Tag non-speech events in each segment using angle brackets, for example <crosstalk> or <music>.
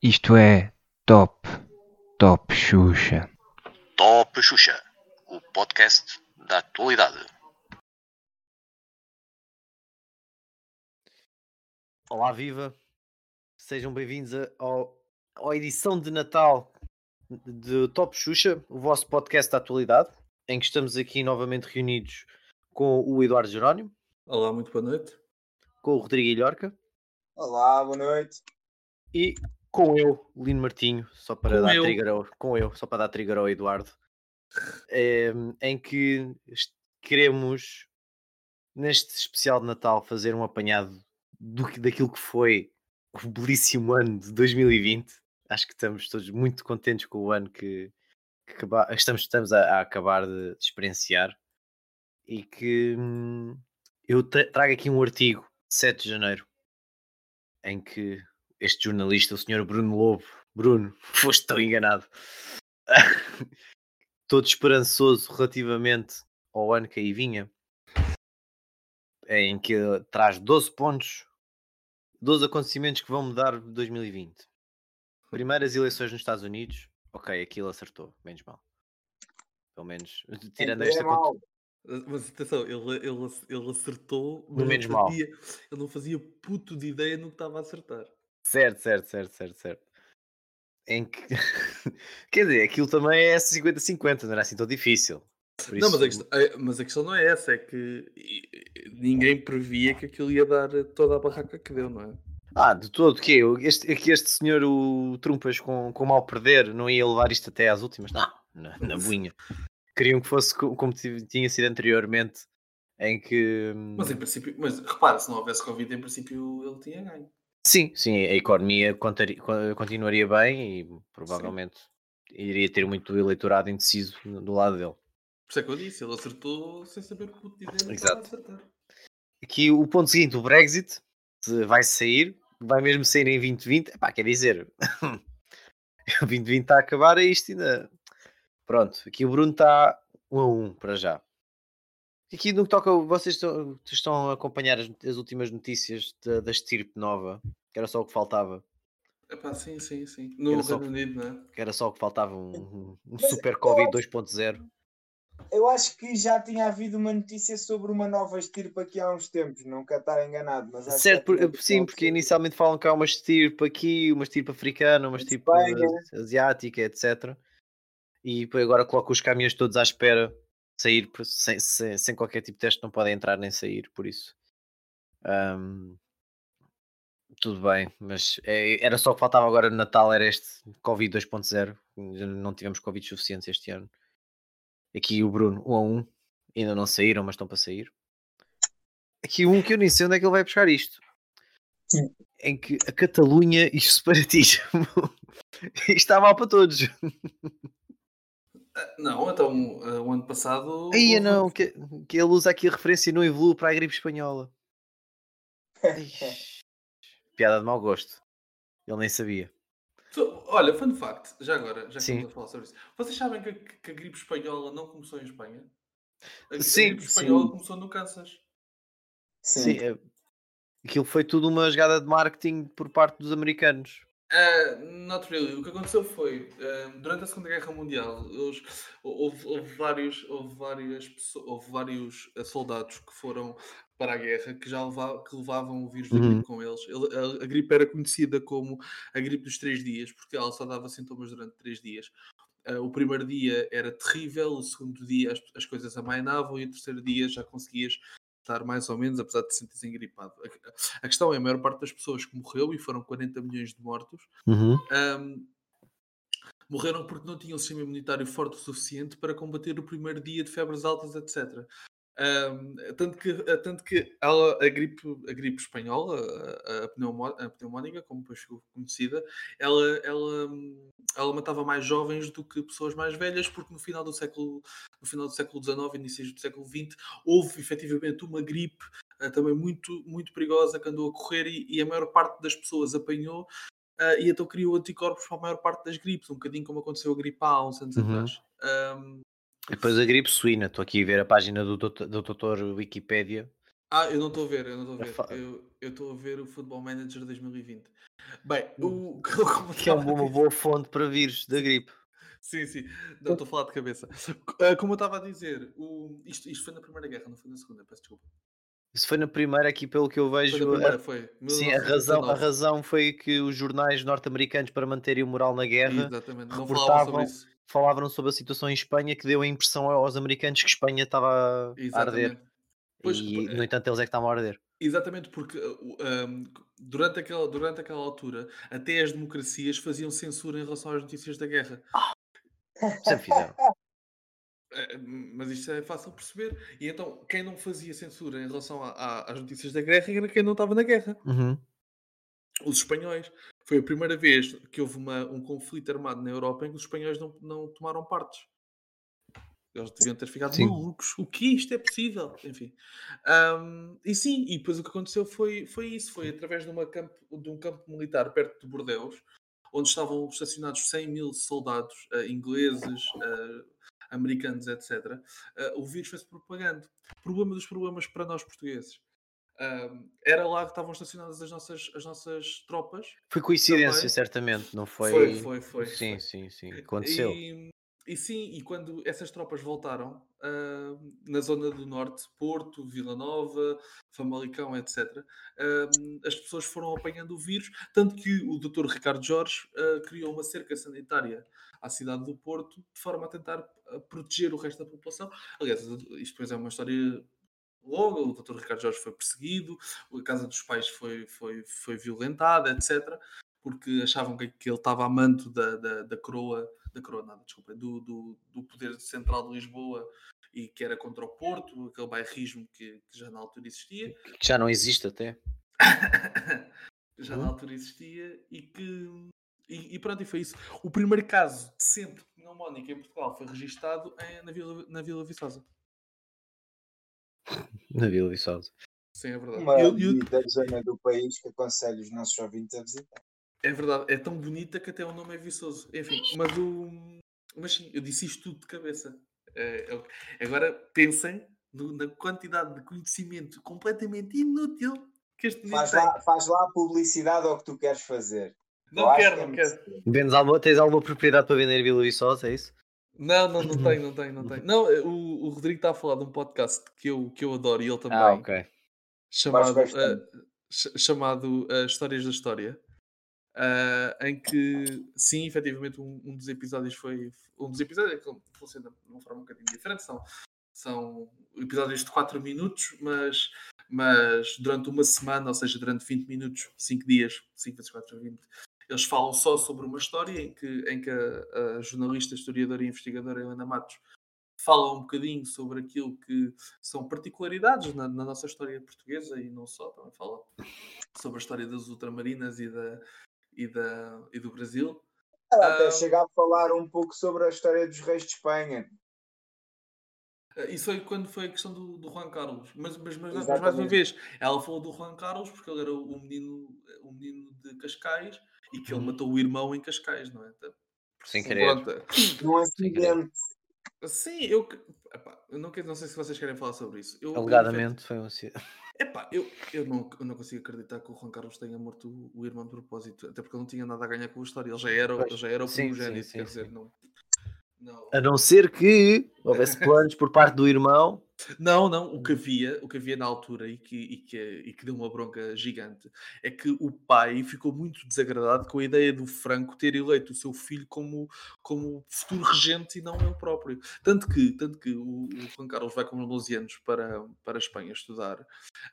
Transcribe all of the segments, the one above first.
Isto é Top, Top Xuxa. Top Xuxa, o podcast da atualidade. Olá, viva! Sejam bem-vindos à edição de Natal de Top Xuxa, o vosso podcast da atualidade, em que estamos aqui novamente reunidos com o Eduardo Jerónimo, Olá, muito boa noite. com o Rodrigo Ilhorca Olá, boa noite. e com eu, Lino Martinho, só para Com dar eu. trigger ao, com eu, só para dar trigger ao Eduardo, em, em que queremos, neste especial de Natal, fazer um apanhado do, que- daquilo que foi o belíssimo ano de 2020. Acho que estamos todos muito contentes com o ano que, que acaba- estamos, estamos a, a acabar de experienciar e que hum, eu tra- trago aqui um artigo de 7 de janeiro em que este jornalista, o senhor Bruno Lobo, Bruno, <laughs> foste tão enganado, <laughs> todo esperançoso relativamente ao ano que aí vinha, em que traz 12 pontos, 12 acontecimentos que vão mudar 2020. Primeiras eleições nos Estados Unidos, ok, aquilo acertou, menos mal. Pelo menos, tirando É esta. Mas atenção, ele, ele, ele acertou, mas menos não mal. fazia, ele não fazia puto de ideia no que estava a acertar. Certo, certo, certo, certo, certo. Em que. <laughs> Quer dizer, aquilo também é 50-50, não era assim tão difícil. Por Não, mas a, questão, a- mas a questão não é essa, é que ninguém previa que aquilo ia dar toda a barraca que deu, não é? Ah, de todo, que este, que este senhor, o Trumpas, com, com mal perder, não ia levar isto até às últimas? Não, na, na <laughs> buinha. Queriam que fosse co- como ti- tinha sido anteriormente, em que. hum, Mas em princípio, mas repara, se não houvesse Covid, em princípio ele tinha ganho. Sim, sim, a economia continuaria bem e provavelmente iria ter muito eleitorado indeciso do lado dele. Por isso é que eu disse, ele acertou sem saber no que Exato. a acertar. Aqui o ponto seguinte, o Brexit vai sair, vai mesmo sair em 2020. Epá, quer dizer, <laughs> o 2020 está a acabar, é isto ainda. Pronto, aqui o Bruno está 1 a 1 para já. Aqui no que toca, vocês estão, estão a acompanhar as, as últimas notícias da, da estirpe nova, que era só o que faltava. Epá, sim, sim, sim. No Era Reino Unido, não é? Que era só o que faltava, um, um- um super Covid 2.0. Eu acho que já tinha havido uma notícia sobre uma nova estirpe aqui há uns tempos, não quero estar enganado, mas acho que Certo, por- tinha havido sim, porque inicialmente falam que há uma estirpe aqui, uma estirpe africana, uma estirpe Espanha. asiática, etc. E agora coloca os caminhões todos à espera, sair sem, sem, sem qualquer tipo de teste, não podem entrar nem sair, por isso. Ahm, tudo bem, mas é- era só o que faltava agora no Natal, era este Covid 2.0. Não tivemos Covid suficientes este ano. Aqui o Bruno, 1 a 1. Ainda não saíram, mas estão para sair. Aqui um que eu nem sei onde é que ele vai buscar isto. Sim. Em que a Catalunha e o separatismo <laughs> isto está mal para todos. Não, então eh, o ano passado. Aí não, que, que ele usa aqui a referência não evolui para a gripe espanhola. <laughs> Piada de mau gosto. Ele nem sabia. So, olha, fun fact, já agora, já que Sim. estamos a falar sobre isso. Vocês sabem que, a- que a gripe espanhola não começou em Espanha? A, a Sim, gripe espanhola sim. começou no Kansas. Sim, é- aquilo foi tudo uma jogada de marketing por parte dos americanos. Uh, not really. O que aconteceu foi, uh, durante a Segunda Guerra Mundial, eles- houve, houve vários, houve várias pessoas, houve vários uh, soldados que foram para a guerra que já leva- que levavam o vírus da Uhum. gripe com eles. Ele- a, a gripe era conhecida como a gripe dos três dias, porque ela só dava sintomas durante três dias. Uh, o primeiro dia era terrível, o segundo dia as, as coisas amainavam e o terceiro dia já conseguias estar mais ou menos, apesar de te sentires engripado. A, a questão é, a maior parte das pessoas que morreu, e foram 40 milhões de mortos, Ahm, morreram porque não tinham um sistema imunitário forte o suficiente para combater o primeiro dia de febres altas, etc. Tanto que, tanto que ela, a, gripe, a gripe espanhola, a, a, pneumo- a pneumónica, como depois ficou conhecida, ela, ela, ela matava mais jovens do que pessoas mais velhas, porque no final do século, no final do século XIX, inícios do século XX, houve efetivamente uma gripe ah, também muito, muito perigosa que andou a correr e, e a maior parte das pessoas apanhou ah, e então criou anticorpos para a maior parte das gripes, um bocadinho como aconteceu a gripe há uns anos Uhum. atrás. E depois a gripe suína. Estou aqui a ver a página do doutor, do doutor Wikipédia. Ah, eu não estou a ver, eu não estou a É ver. Eu estou a ver o Football Manager 2020. Bem, Hum. o <laughs> Que é uma boa fonte para vírus da gripe. Sim, sim. Não, estou a falar de cabeça. Ah, Como eu estava a dizer, o... isto, isto foi na Primeira Guerra, não foi na Segunda, peço desculpa. Isso foi na primeira aqui, pelo que eu Foi vejo. na Primeira, a- foi. Sim, a razão, a 1919. razão foi que os jornais norte-americanos, para manterem o moral na guerra, Exatamente, não reportavam- sobre isso. Falavam sobre a situação em Espanha, que deu a impressão aos americanos que Espanha estava a arder. Pois, e, é- no entanto, eles é que estavam a arder. Exatamente, porque uh, um, durante, aquela, durante aquela altura, até as democracias faziam censura em relação às notícias da guerra. <laughs> Sempre fizeram. Eh, Mas isto é fácil de perceber. E então, quem não fazia censura em relação a- a- às notícias da guerra era quem não estava na guerra. Uhum. Os espanhóis. Foi a primeira vez que houve uma- um conflito armado na Europa em que os espanhóis não, não tomaram partes. Eles deviam ter ficado Sim. malucos. O que isto é possível? Enfim. Ahm, e sim, e depois o que aconteceu foi, foi isso. Foi através de, campo, de um campo militar perto de Bordeus, onde estavam estacionados 100 mil soldados ah, ingleses, ah, americanos, etc. ah, o vírus foi-se propagando. Problema dos problemas para nós portugueses. Era lá que estavam estacionadas as nossas, as nossas tropas. Foi coincidência, Também. certamente, não foi? Foi, foi, foi. Sim, foi. sim, sim. Aconteceu. E, e sim, e quando essas tropas voltaram ah, na zona do norte, Porto, Vila Nova, Famalicão, etc., ah, as pessoas foram apanhando o vírus, tanto que o Dr. Ricardo Jorge ah, criou uma cerca sanitária à cidade do Porto de forma a tentar ah, proteger o resto da população. Aliás, isto depois é uma história longa, o Dr. Ricardo Jorge foi perseguido, a casa dos pais foi, foi, foi violentada, etc porque achavam que, que ele estava a manto da, da, da coroa, da coroa nada, desculpa, do, do, do poder central de Lisboa e que era contra o Porto, aquele bairrismo que, que já na altura existia, Que já não existe até. <laughs> já Hum. na altura existia e que e, e pronto, e foi isso. O primeiro caso de sempre de pneumónica em Portugal foi registado em- na, Vila, na Vila Viçosa. Na Vila Viçosa. Sim, é verdade. Uma Eu- eu- da zona do país que aconselho os nossos ouvintes a visitar. É verdade, é tão bonita que até o nome é viçoso. Enfim, mas o. Mas sim, eu disse isto tudo de cabeça. É, é Agora pensem no- na quantidade de conhecimento completamente inútil que este Faz tem. lá, faz lá a publicidade ao que tu queres fazer. Eu Não acho quero, que é não quero. Vendes alguma, tens alguma propriedade para vender Vila Viçosa, é isso? Não, não, não tem, não tem, não tem. Não, o, o Rodrigo está a falar de um podcast que eu, que eu adoro e ele também. Ah, ok. chamado, bastante. ah, ch- chamado ah, Histórias da História, ah, em que, sim, efetivamente, um, um dos episódios foi. Um dos episódios é que funciona de uma forma um bocadinho diferente. São, são episódios de 4 minutos, mas, mas durante uma semana, ou seja, durante 20 minutos, 5 dias, 5 vezes 4 é 20, eles falam só sobre uma história em que, em que a, a jornalista, historiadora e investigadora Helena Matos fala um bocadinho sobre aquilo que são particularidades na, na nossa história portuguesa e não só, também fala sobre a história das ultramarinas e, da, e, da, e do Brasil. Ela até Ah. chega a falar um pouco sobre a história dos reis de Espanha. Ah, Isso foi quando foi a questão do, do Juan Carlos. Mas, mas, mas, mas mais uma vez, ela falou do Juan Carlos porque ele era o menino, o menino de Cascais e que ele Uhum. matou o irmão em Cascais, não é? Então, Sem querer. pronto. Num acidente. Sim, eu, que- epá, eu não, quero- não sei se vocês querem falar sobre isso. Eu, Alegadamente foi um acidente. <laughs> Epá, eu, eu, não, eu não consigo acreditar que o Juan Carlos tenha morto o, o irmão de propósito, até porque ele não tinha nada a ganhar com a história. Ele já era, Pois, já era o sim, primogênito, sim, quer sim, dizer, sim. não. Não. A não ser que houvesse <laughs> planos por parte do irmão. Não, não, o que havia, o que havia na altura e que, e, que, e que deu uma bronca gigante é que o pai ficou muito desagradado com a ideia do Franco ter eleito o seu filho como, como futuro regente e não ele próprio. Tanto que, tanto que o, o Juan Carlos vai com 12 anos para, para a Espanha estudar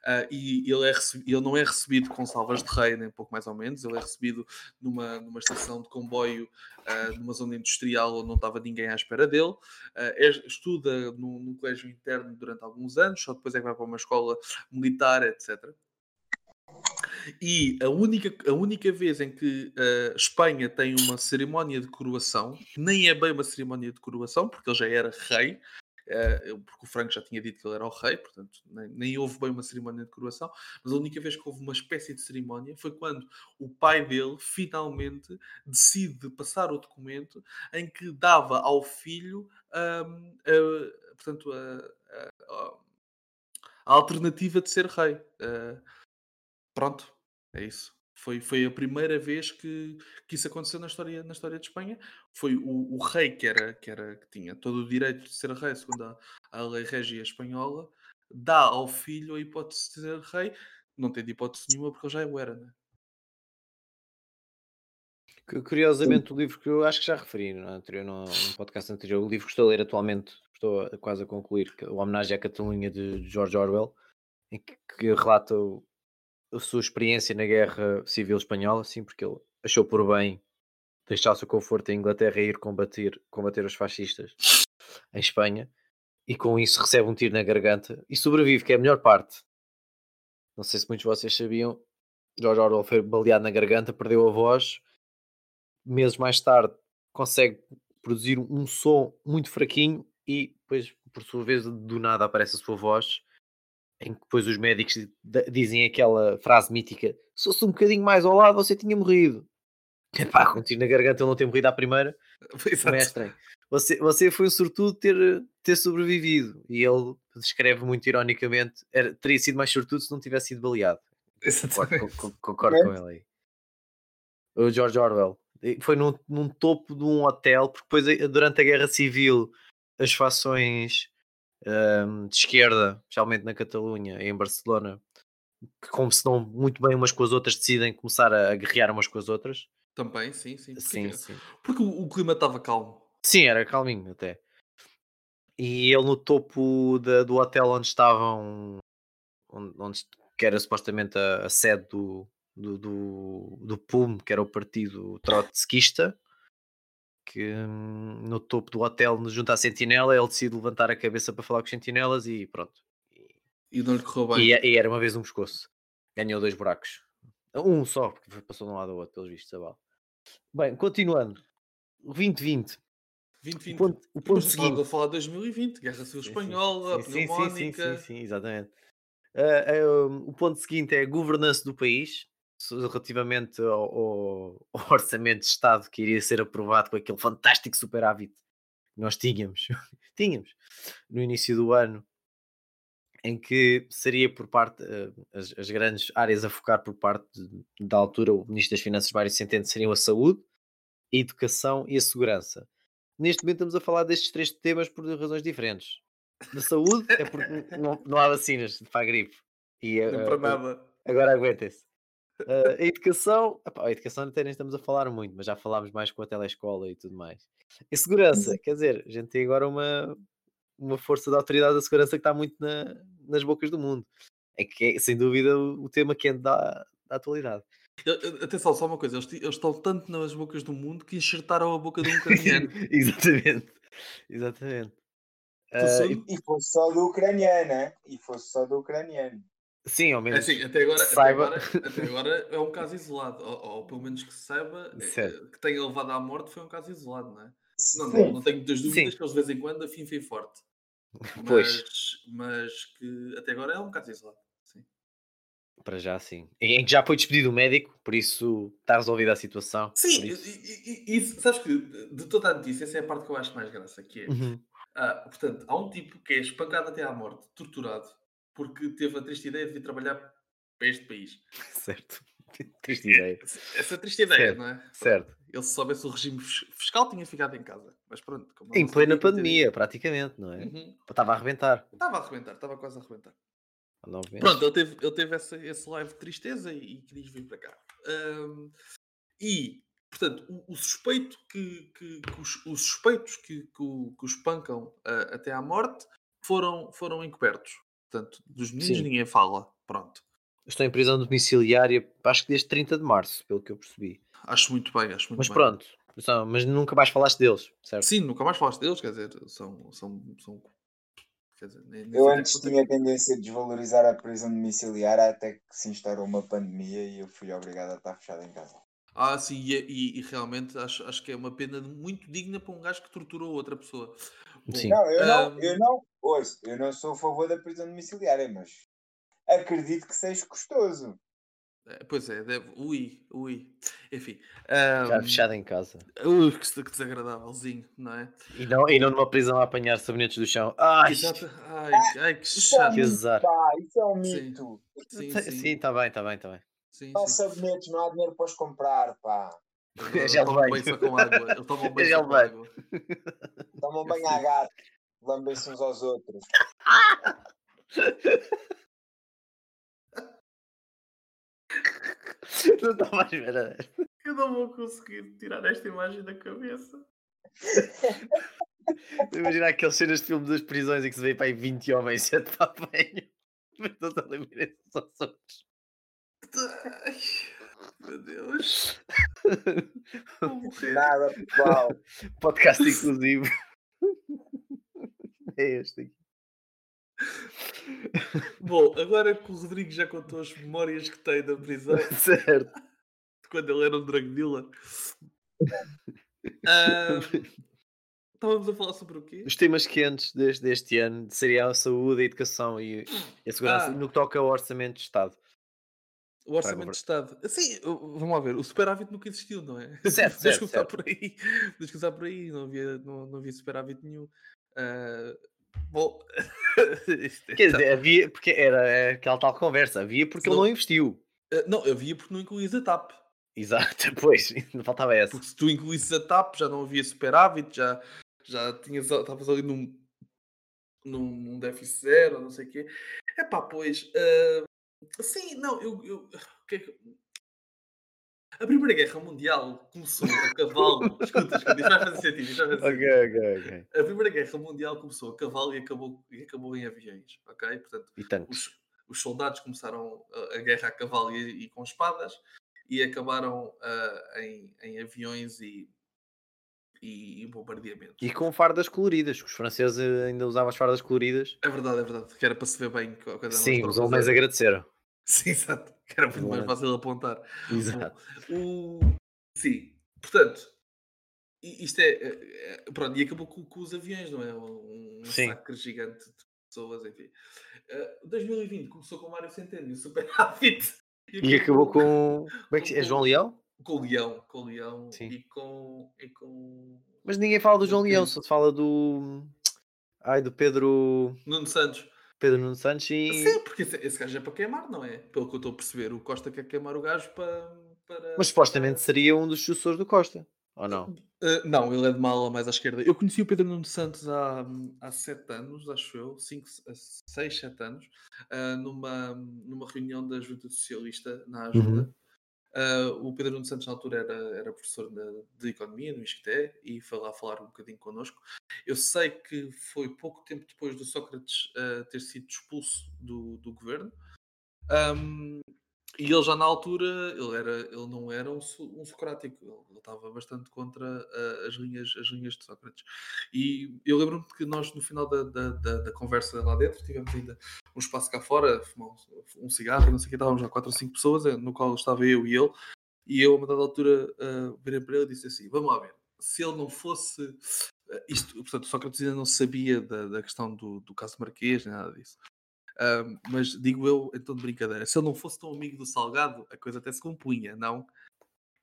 ah, e ele, é ele não é recebido com salvas de rei, nem pouco mais ou menos, ele é recebido numa, numa estação de comboio ah, numa zona industrial onde não estava ninguém à espera dele. Ah, é- estuda no, no colégio interno durante alguns anos, só depois é que vai para uma escola militar, etc. E a única, a única vez em que a Espanha tem uma cerimónia de coroação, nem é bem uma cerimónia de coroação, porque ele já era rei, eh, porque o Franco já tinha dito que ele era o rei, portanto nem, nem houve bem uma cerimónia de coroação, mas a única vez que houve uma espécie de cerimónia foi quando o pai dele finalmente decide passar o documento em que dava ao filho ahm, a- portanto, a, a- a- alternativa de ser rei. Uh, pronto, é isso. Foi, foi a primeira vez que, que isso aconteceu na história, na história de Espanha. Foi o, o rei que, era, que, era, que tinha todo o direito de ser rei, segundo a, a lei régia espanhola, dá ao filho a hipótese de ser rei. Não tem de hipótese nenhuma porque ele já o era, né? Cu- Curiosamente, o livro que eu acho que já referi no, anterior, no, no podcast anterior, o livro que estou a ler atualmente, estou a- quase a concluir, que o Homenagem à Catalunha de George Orwell, em que, que relata o- a sua experiência na Guerra Civil Espanhola, assim, porque ele achou por bem deixar o seu conforto em Inglaterra e ir combater, combater os fascistas em Espanha, e com isso recebe um tiro na garganta e sobrevive, que é a melhor parte. Não sei se muitos de vocês sabiam, George Orwell foi baleado na garganta, perdeu a voz, meses mais tarde consegue produzir um som muito fraquinho e depois, por sua vez, do nada aparece a sua voz, em que depois os médicos dizem aquela frase mítica: se fosse um bocadinho mais ao lado, você tinha morrido. <laughs> Epá, com tiro na garganta ele não ter morrido à primeira, <laughs> também é. Você, você foi um sortudo ter, ter sobrevivido. E ele descreve muito ironicamente: era, teria sido mais sortudo se não tivesse sido baleado. Concordo, con- con- concordo com ele aí. O George Orwell. Foi num, num topo de um hotel, porque depois, eh, durante a Guerra Civil, as fações ahm, de esquerda, especialmente na Catalunha e em Barcelona, que como se dão muito bem umas com as outras, decidem começar a, a guerrear umas com as outras. Também, sim, sim. Porque, Sim, sim. porque o, o clima estava calmo. Sim, era calminho até. E ele no topo da- do hotel onde estavam, onde, onde que era supostamente a, a sede do, do, do, do PUM, que era o partido trotskista, que hum, no topo do hotel, junto à sentinela, ele decide levantar a cabeça para falar com os sentinelas e pronto. E não lhe correu bem. E, e era uma vez um pescoço. Ganhou dois buracos. Um só, porque passou de um lado ao outro, pelos vistos, a bala. Bem, continuando. 2020. 2020. O ponto, o ponto seguinte. a falar de 2020, Guerra Civil Sim, sim, Espanhola, sim, sim, sim, pneumónica. Sim, sim, sim, exatamente. Ah, ah, o ponto seguinte é a governança do país, relativamente ao, ao- <laughs> orçamento de Estado que iria ser aprovado com aquele fantástico superávit que nós tínhamos, <laughs> tínhamos no início do ano, em que seria por parte, ah, as, as grandes áreas a focar por parte de- da altura, o Ministro das Finanças Mário Centeno seriam a saúde, a educação e a segurança. Neste momento estamos a falar destes três temas por razões diferentes. Da saúde é porque <laughs> não, não há vacinas para a gripe. E, Não ah, para nada. Agora aguentem-se. Ah, a educação, epá, a educação até nem estamos a falar muito, mas já falámos mais com a telescola e tudo mais. E segurança, quer dizer, a gente tem agora uma, uma força de autoridade da segurança que está muito na- nas bocas do mundo. É que é, sem dúvida, o, tema quente da, da atualidade. Atenção, só uma coisa, eles, eles estão tanto nas bocas do mundo que enxertaram a boca de um ucraniano. <laughs> Exatamente. Exatamente. Sou- e- E fosse só do ucraniano, né? E fosse só do ucraniano. Sim, ao É menos. assim, até agora, que até, saiba. agora, até agora é um caso isolado, ou, ou pelo menos que se saiba, Certo. que tenha levado à morte foi um caso isolado, não é? Não, não, não tenho muitas dúvidas Sim. que eles de vez em quando afim forte. Pois. Mas, mas que até agora é um caso isolado. Sim. Para já, sim. Em que já foi despedido o médico, por isso está resolvida a situação. Sim, e, isso- e- e- isso, sabes que de toda a notícia, essa é a parte que eu acho mais graça, que é, Uhum. ah, portanto, há um tipo que é espancado até à morte, torturado, porque teve a triste ideia de vir trabalhar para este país. <laughs> Certo. <laughs> Triste ideia. <laughs> Essa triste ideia, Certo, não é? Certo. Ele se soubesse o regime fis- fiscal tinha ficado em casa. Mas pronto. Em plena pandemia, praticamente, não é? Uhum. Estava a arrebentar. Estava a arrebentar, estava quase a arrebentar. Pronto, ele teve, ele teve essa, esse live de tristeza e, e quis vir para cá. Ahm, e, portanto, o, o suspeito que, que- que os, os suspeitos que, que, o, que o espancam ah, até à morte foram, foram encobertos. Portanto, dos meninos Sim. ninguém fala. Pronto. Estou em prisão domiciliária, acho que desde 30 de março, pelo que eu percebi. Acho muito bem, acho muito Mas bem. pronto, só- mas nunca mais falaste deles, certo? Sim, nunca mais falaste deles, quer dizer, são. são, são quer dizer, nem, nem Eu antes é tinha tendência a desvalorizar a prisão domiciliária até que se instaurou uma pandemia e eu fui obrigado a estar fechado em casa. Ah, sim, e, e- e realmente acho, acho que é uma pena muito digna para um gajo que torturou outra pessoa. Bom, Sim. Não, eu não, eu não, ouço, eu não sou a favor da prisão domiciliária, mas acredito que seja custoso. É, Pois é, deve. Ui, ui. Enfim. Já ahm, fechado em casa. ui, que, que desagradávelzinho, não é? E não, e não numa prisão a apanhar sabonetes do chão. Ai, Exato. Ai, ai, que é um chato. Que azar. isso é um Sim. mito. Sim, está bem, está bem, está bem. sim, Só sim. sabonetes, não há dinheiro para os comprar, pá. Ele <laughs> Já toma vai. banho só com água. Ele toma banho <laughs> Já só com água. Tomam <laughs> banho a sei. Lambem-se uns aos outros. <laughs> Não estava à espera desta. Eu não vou conseguir tirar esta imagem da cabeça. Imagina aquelas cenas de filme das prisões em que se vê para aí 20 homens <laughs> sete para banho. Mas não estão a lembrar esses aos outros. Ai, meu Deus. <laughs> Nada, pessoal. Podcast inclusivo. <laughs> É este aqui. Bom, agora que o Rodrigo já contou as memórias que tem da prisão, <laughs> de Certo. quando ele era um drug dealer. <laughs> Ahm, Estávamos a falar sobre o quê? Os temas quentes deste, deste ano seria a saúde, a educação e a segurança Ah. no que toca ao orçamento de Estado. O orçamento de Estado. Sim, vamos lá ver. O superávit nunca existiu, não é? Certo, Deixa certo, começar certo. por aí. Deixa começar por aí. Não havia, não, não havia superávit nenhum. Ah, bom. <laughs> é Quer dizer, havia, porque era aquela tal conversa, havia porque ele Não. investiu. Ah, não, havia porque não incluís a TAP. Exato, <laughs> pois, não faltava essa. Porque se tu incluísses a TAP já não havia superávit, já, já tinhas, estavas ali num, num, num déficit zero, não sei o quê. É pá, pois. ah, sim, não, eu. eu que é que- A Primeira Guerra Mundial começou a cavalo. <laughs> escuta, escuta, isto vai fazer sentido. Isto vai fazer sentido. A Primeira Guerra Mundial começou a cavalo e acabou, e acabou em aviões, ok? Portanto, os, os soldados começaram a, a guerra a cavalo e, e com espadas e acabaram ah, em, em aviões e, e, e bombardeamentos. E com fardas coloridas, os franceses ainda usavam as fardas coloridas. É verdade, é verdade, que era para se ver bem Sim, os alemães agradeceram. <laughs> Sim, exato, <laughs> que era muito mais fácil apontar. Exato. O... Sim, portanto, isto é, é- é- Pronto, e acabou com, com os aviões, não é? Um Sim. massacre gigante de pessoas, enfim. Eh, 2020 começou com o Mário Centeno e o Superávit. <laughs> E acabou com. Como é que É João Leão? Com o Leão, com o Leão Sim. e com. E com... Mas ninguém fala do João. Leão, só se fala do. Ai, do Pedro. Nuno Santos. Pedro Nuno Santos e. Sim, porque esse, esse gajo é para queimar, não é? Pelo que eu estou a perceber, o Costa quer queimar o gajo para. para Mas supostamente seria um dos sucessores do Costa. Ou não? Uh, não, ele é de mala mais à esquerda. Eu conheci o Pedro Nuno Santos há, há sete anos, acho eu, cinco, se- seis, sete anos, uh, numa, numa reunião da Juventude Socialista na Ajuda. Uh, o Pedro Nuno Santos, na altura, era, era professor de, de Economia no ISCTE e foi lá falar um bocadinho connosco. Eu sei que foi pouco tempo depois do Sócrates uh, ter sido expulso do, do governo. Um, e ele já na altura, ele, era, ele não era um, um socrático, ele, estava bastante contra ah, as, linhas, as linhas de Sócrates. E eu lembro-me que nós, no final da, da, da- da conversa lá dentro, tivemos ainda um espaço cá fora, fumar um, um cigarro, não sei o que, estávamos lá quatro ou cinco pessoas, eh, no qual estava eu e ele, e eu, a uma dada altura, ah, virei para ele e disse assim: Vamos lá ver, se ele não fosse. ah, isto, portanto, o Sócrates ainda não sabia da, da questão do, do caso Marquês, nem nada disso. Ahm, mas digo eu, em tom de brincadeira, se ele não fosse tão amigo do Salgado, a coisa até se compunha, não?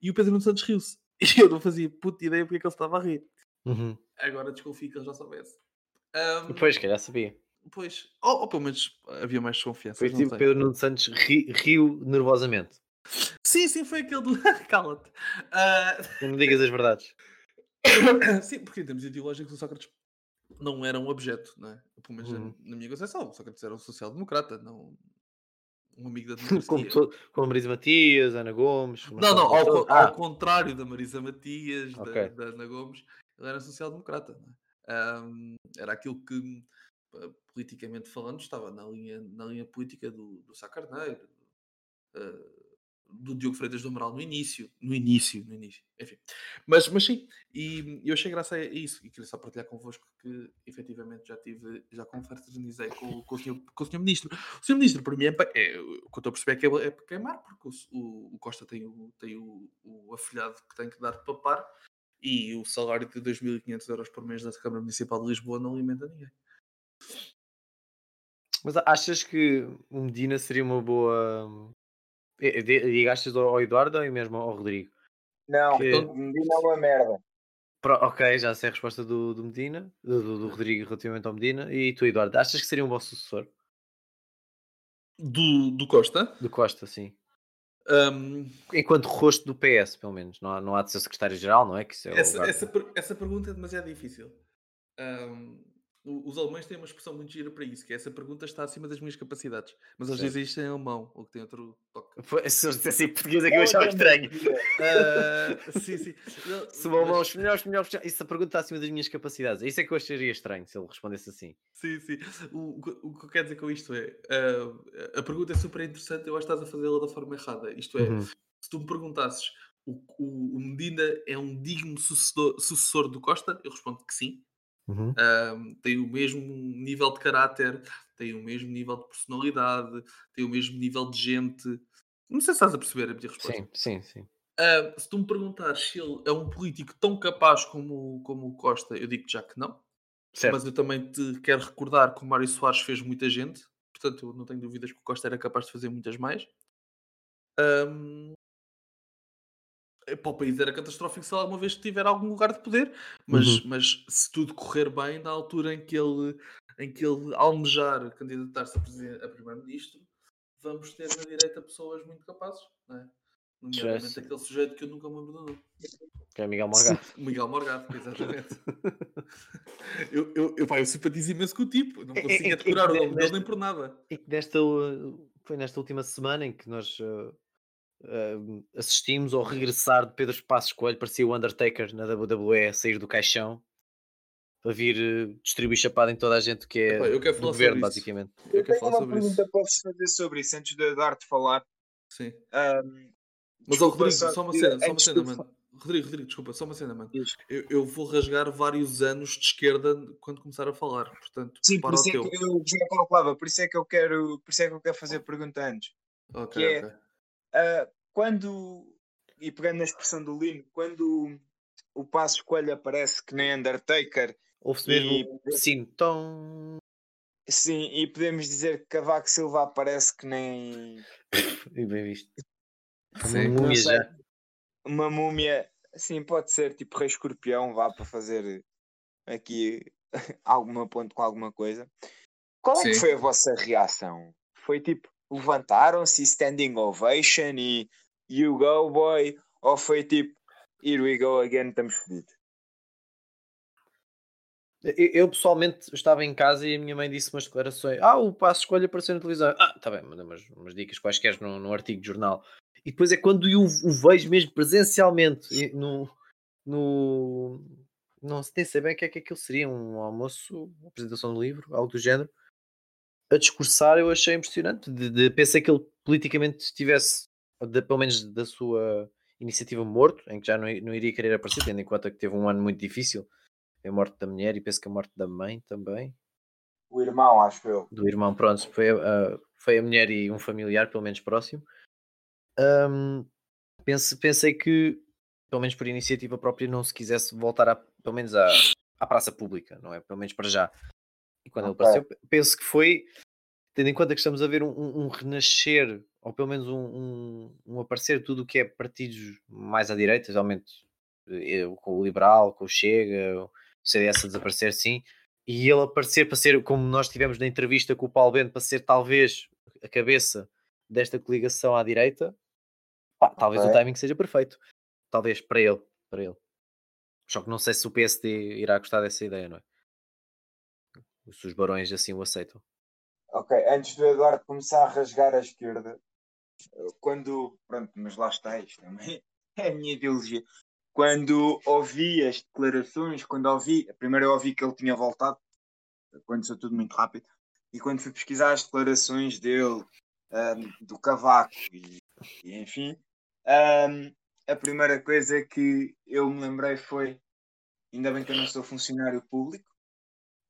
E o Pedro Nuno Santos riu-se. <laughs> E eu não fazia puta ideia porque é que ele estava a rir. Uhum. Agora desconfio que ele já soubesse. Ahm, Depois, que já sabia. Pois, ou, ou pelo menos havia mais desconfiança. Foi tipo. Pedro Nuno Santos ri- riu nervosamente. Sim, sim, foi aquele do. <laughs> Cala-te. Ah, Não me digas as verdades. <coughs> sim, porque em termos ideológicos o Sócrates não era um objeto, não é? Pelo menos na- Uhum. na minha concepção. O Sócrates era um social-democrata, não um amigo da Como, democracia. to- como Marisa Matias, Ana Gomes. Não, não, ao, Ah, ao contrário da Marisa Matias, da- Ok. da, Ana Gomes, ele era social-democrata. é? Ahm, era aquilo que, politicamente falando, estava na linha, na linha política do, do Sá Carneiro, eh, do Diogo Freitas do Amaral no início, no início, no início, enfim. Mas, mas sim, e eu achei graça a isso e queria só partilhar convosco que efetivamente já tive, já confraternizei com, com, o senhor, com o senhor Ministro. O senhor Ministro, para mim, é, é, o que eu estou a perceber é que é, é queimar, porque o- o Costa tem, o, tem o, o afilhado que tem que dar de papar e o salário de 2.500 euros por mês da Câmara Municipal de Lisboa não alimenta ninguém. Mas achas que o Medina seria uma boa. E- e- Ligastes ao ao Eduardo ou mesmo ao Rodrigo? Não, Que- Medina é uma merda. Pro- ok, já sei a resposta do, do Medina, do, do- do Rodrigo relativamente ao Medina. E tu, Eduardo, achas que seria um bom sucessor? Do, do Costa. Do Costa, sim. Hum, Enquanto rosto do PS, pelo menos. Não há, não há de ser secretário-geral, não é? Que isso é o essa, essa, per- essa pergunta é demasiado difícil. O- os alemães têm uma expressão muito gira para isso, que é essa pergunta está acima das minhas capacidades. Mas às vezes isto é em alemão, ou que tem outro toque. Foi- <laughs> Se eu dissesse em português é que eu achava estranho. Ah, <laughs> sim, sim. Não, Se o mas- os melhores, melhores, isso a pergunta está acima das minhas capacidades. Isso é que eu acharia estranho se ele respondesse assim. Sim, sim. O, o que- o que eu quero dizer com isto é: ah, a pergunta é super interessante, eu acho que estás a fazê-la da forma errada. Isto é, Uhum. se tu me perguntasses o, o, o Medina é um digno sucessor, sucessor do Costa, eu respondo que sim. Uhum. Tem o mesmo nível de caráter, tem o mesmo nível de personalidade, tem o mesmo nível de gente. Não sei se estás a perceber a minha resposta. Sim, sim, sim. Ah, se tu me perguntares se ele é um político tão capaz como, como o Costa, eu digo já que não. Certo. Mas eu também te quero recordar que o Mário Soares fez muita gente, portanto, eu não tenho dúvidas que o Costa era capaz de fazer muitas mais. Eh, Para o país era catastrófico se alguma vez tiver algum lugar de poder, mas, Uhum. mas se tudo correr bem, na altura em que ele, em que ele almejar candidatar-se a, a primeiro-ministro, vamos ter na direita pessoas muito capazes, não é? Nomeadamente aquele sujeito que eu nunca me lembro do nome. Que é Miguel Morgado. Miguel Morgado, exatamente. <laughs> eu, eu, eu, pá, eu simpatizo imenso com o tipo, não É- é- consigo é é que- decorar o é- nome dele nem por nada. E que nesta, foi nesta última semana em que nós uh, uh, assistimos ao regressar de Pedro Passos Coelho, parecia o Undertaker na WWE a sair do caixão para vir uh, distribuir chapada em toda a gente que é eu quero do falar governo, sobre isso. basicamente. Eu Eu quero tenho falar uma sobre pergunta isso. para vos fazer sobre isso antes de Eduardo falar. Sim. Ahm, Mas, desculpa, Rodrigo, só só uma que cena, só uma antes cena, de mano. Rodrigo, Rodrigo, desculpa, só uma cena, mano. Eu, eu vou rasgar vários anos de esquerda quando começar a falar, portanto, Sim, por isso é teu. que eu já calculava, por isso é que eu quero, por isso é que eu quero fazer a pergunta antes. Ok, que é- Ah, quando, e pegando na expressão do Lino, quando o Passo Coelho aparece que nem Undertaker, Houve-se E- mesmo sim, tão sim, e podemos dizer que Cavaco Silva aparece que nem <coughs> e bem visto. Sim. Uma múmia sei. já. uma múmia, assim, pode ser tipo Rei Escorpião, vá para fazer aqui <laughs> alguma ponto com alguma coisa. Qual é que Sim. foi a vossa reação? Foi tipo, levantaram-se standing ovation e you go boy? Ou foi tipo, here we go again, estamos fodidos? Eu, eu, pessoalmente estava em casa e a minha mãe disse umas declarações. Ah, o passo escolha apareceu na televisão. Ah, tá bem, manda umas, umas dicas quaisquer num, num artigo de jornal. E depois é quando eu o vejo mesmo presencialmente no. no não se nem sei bem o que é que aquilo seria, um almoço, apresentação de livro, algo do género. A discursar eu achei impressionante. De, de- pensei que ele politicamente estivesse, de- pelo menos da sua iniciativa, morto, em que já não, não iria querer aparecer, tendo em conta que teve um ano muito difícil a morte da mulher e penso que a morte da mãe também, O irmão, acho eu. do irmão, pronto, foi a, foi a mulher e um familiar, pelo menos próximo. Ahm, pense- pensei que, pelo menos por iniciativa própria, não se quisesse voltar a, pelo menos à, à praça pública, não é? Pelo menos para já. E quando Ok. ele apareceu, penso que foi, tendo em conta que estamos a ver um, um- um renascer, ou pelo menos um, um, aparecer de tudo o que é partidos mais à direita, geralmente eh, com o Liberal, com o Chega, o CDS a desaparecer, sim, e ele aparecer para ser, como nós tivemos na entrevista com o Paulo Bento, para ser talvez a cabeça desta coligação à direita, pá, talvez o Ok. timing seja perfeito. Talvez para ele, para ele. Só que não sei se o PSD irá gostar dessa ideia, não é? Se os barões assim o aceitam. Ok, antes do Eduardo começar a rasgar à esquerda, quando. Pronto, mas lá está isto também. <laughs> É a minha ideologia. Quando ouvi as declarações, quando ouvi. Primeiro eu ouvi que ele tinha voltado, aconteceu tudo muito rápido, e quando fui pesquisar as declarações dele, ahm, do Cavaco e, e enfim, ahm, a primeira coisa que eu me lembrei foi: ainda bem que eu não sou funcionário público,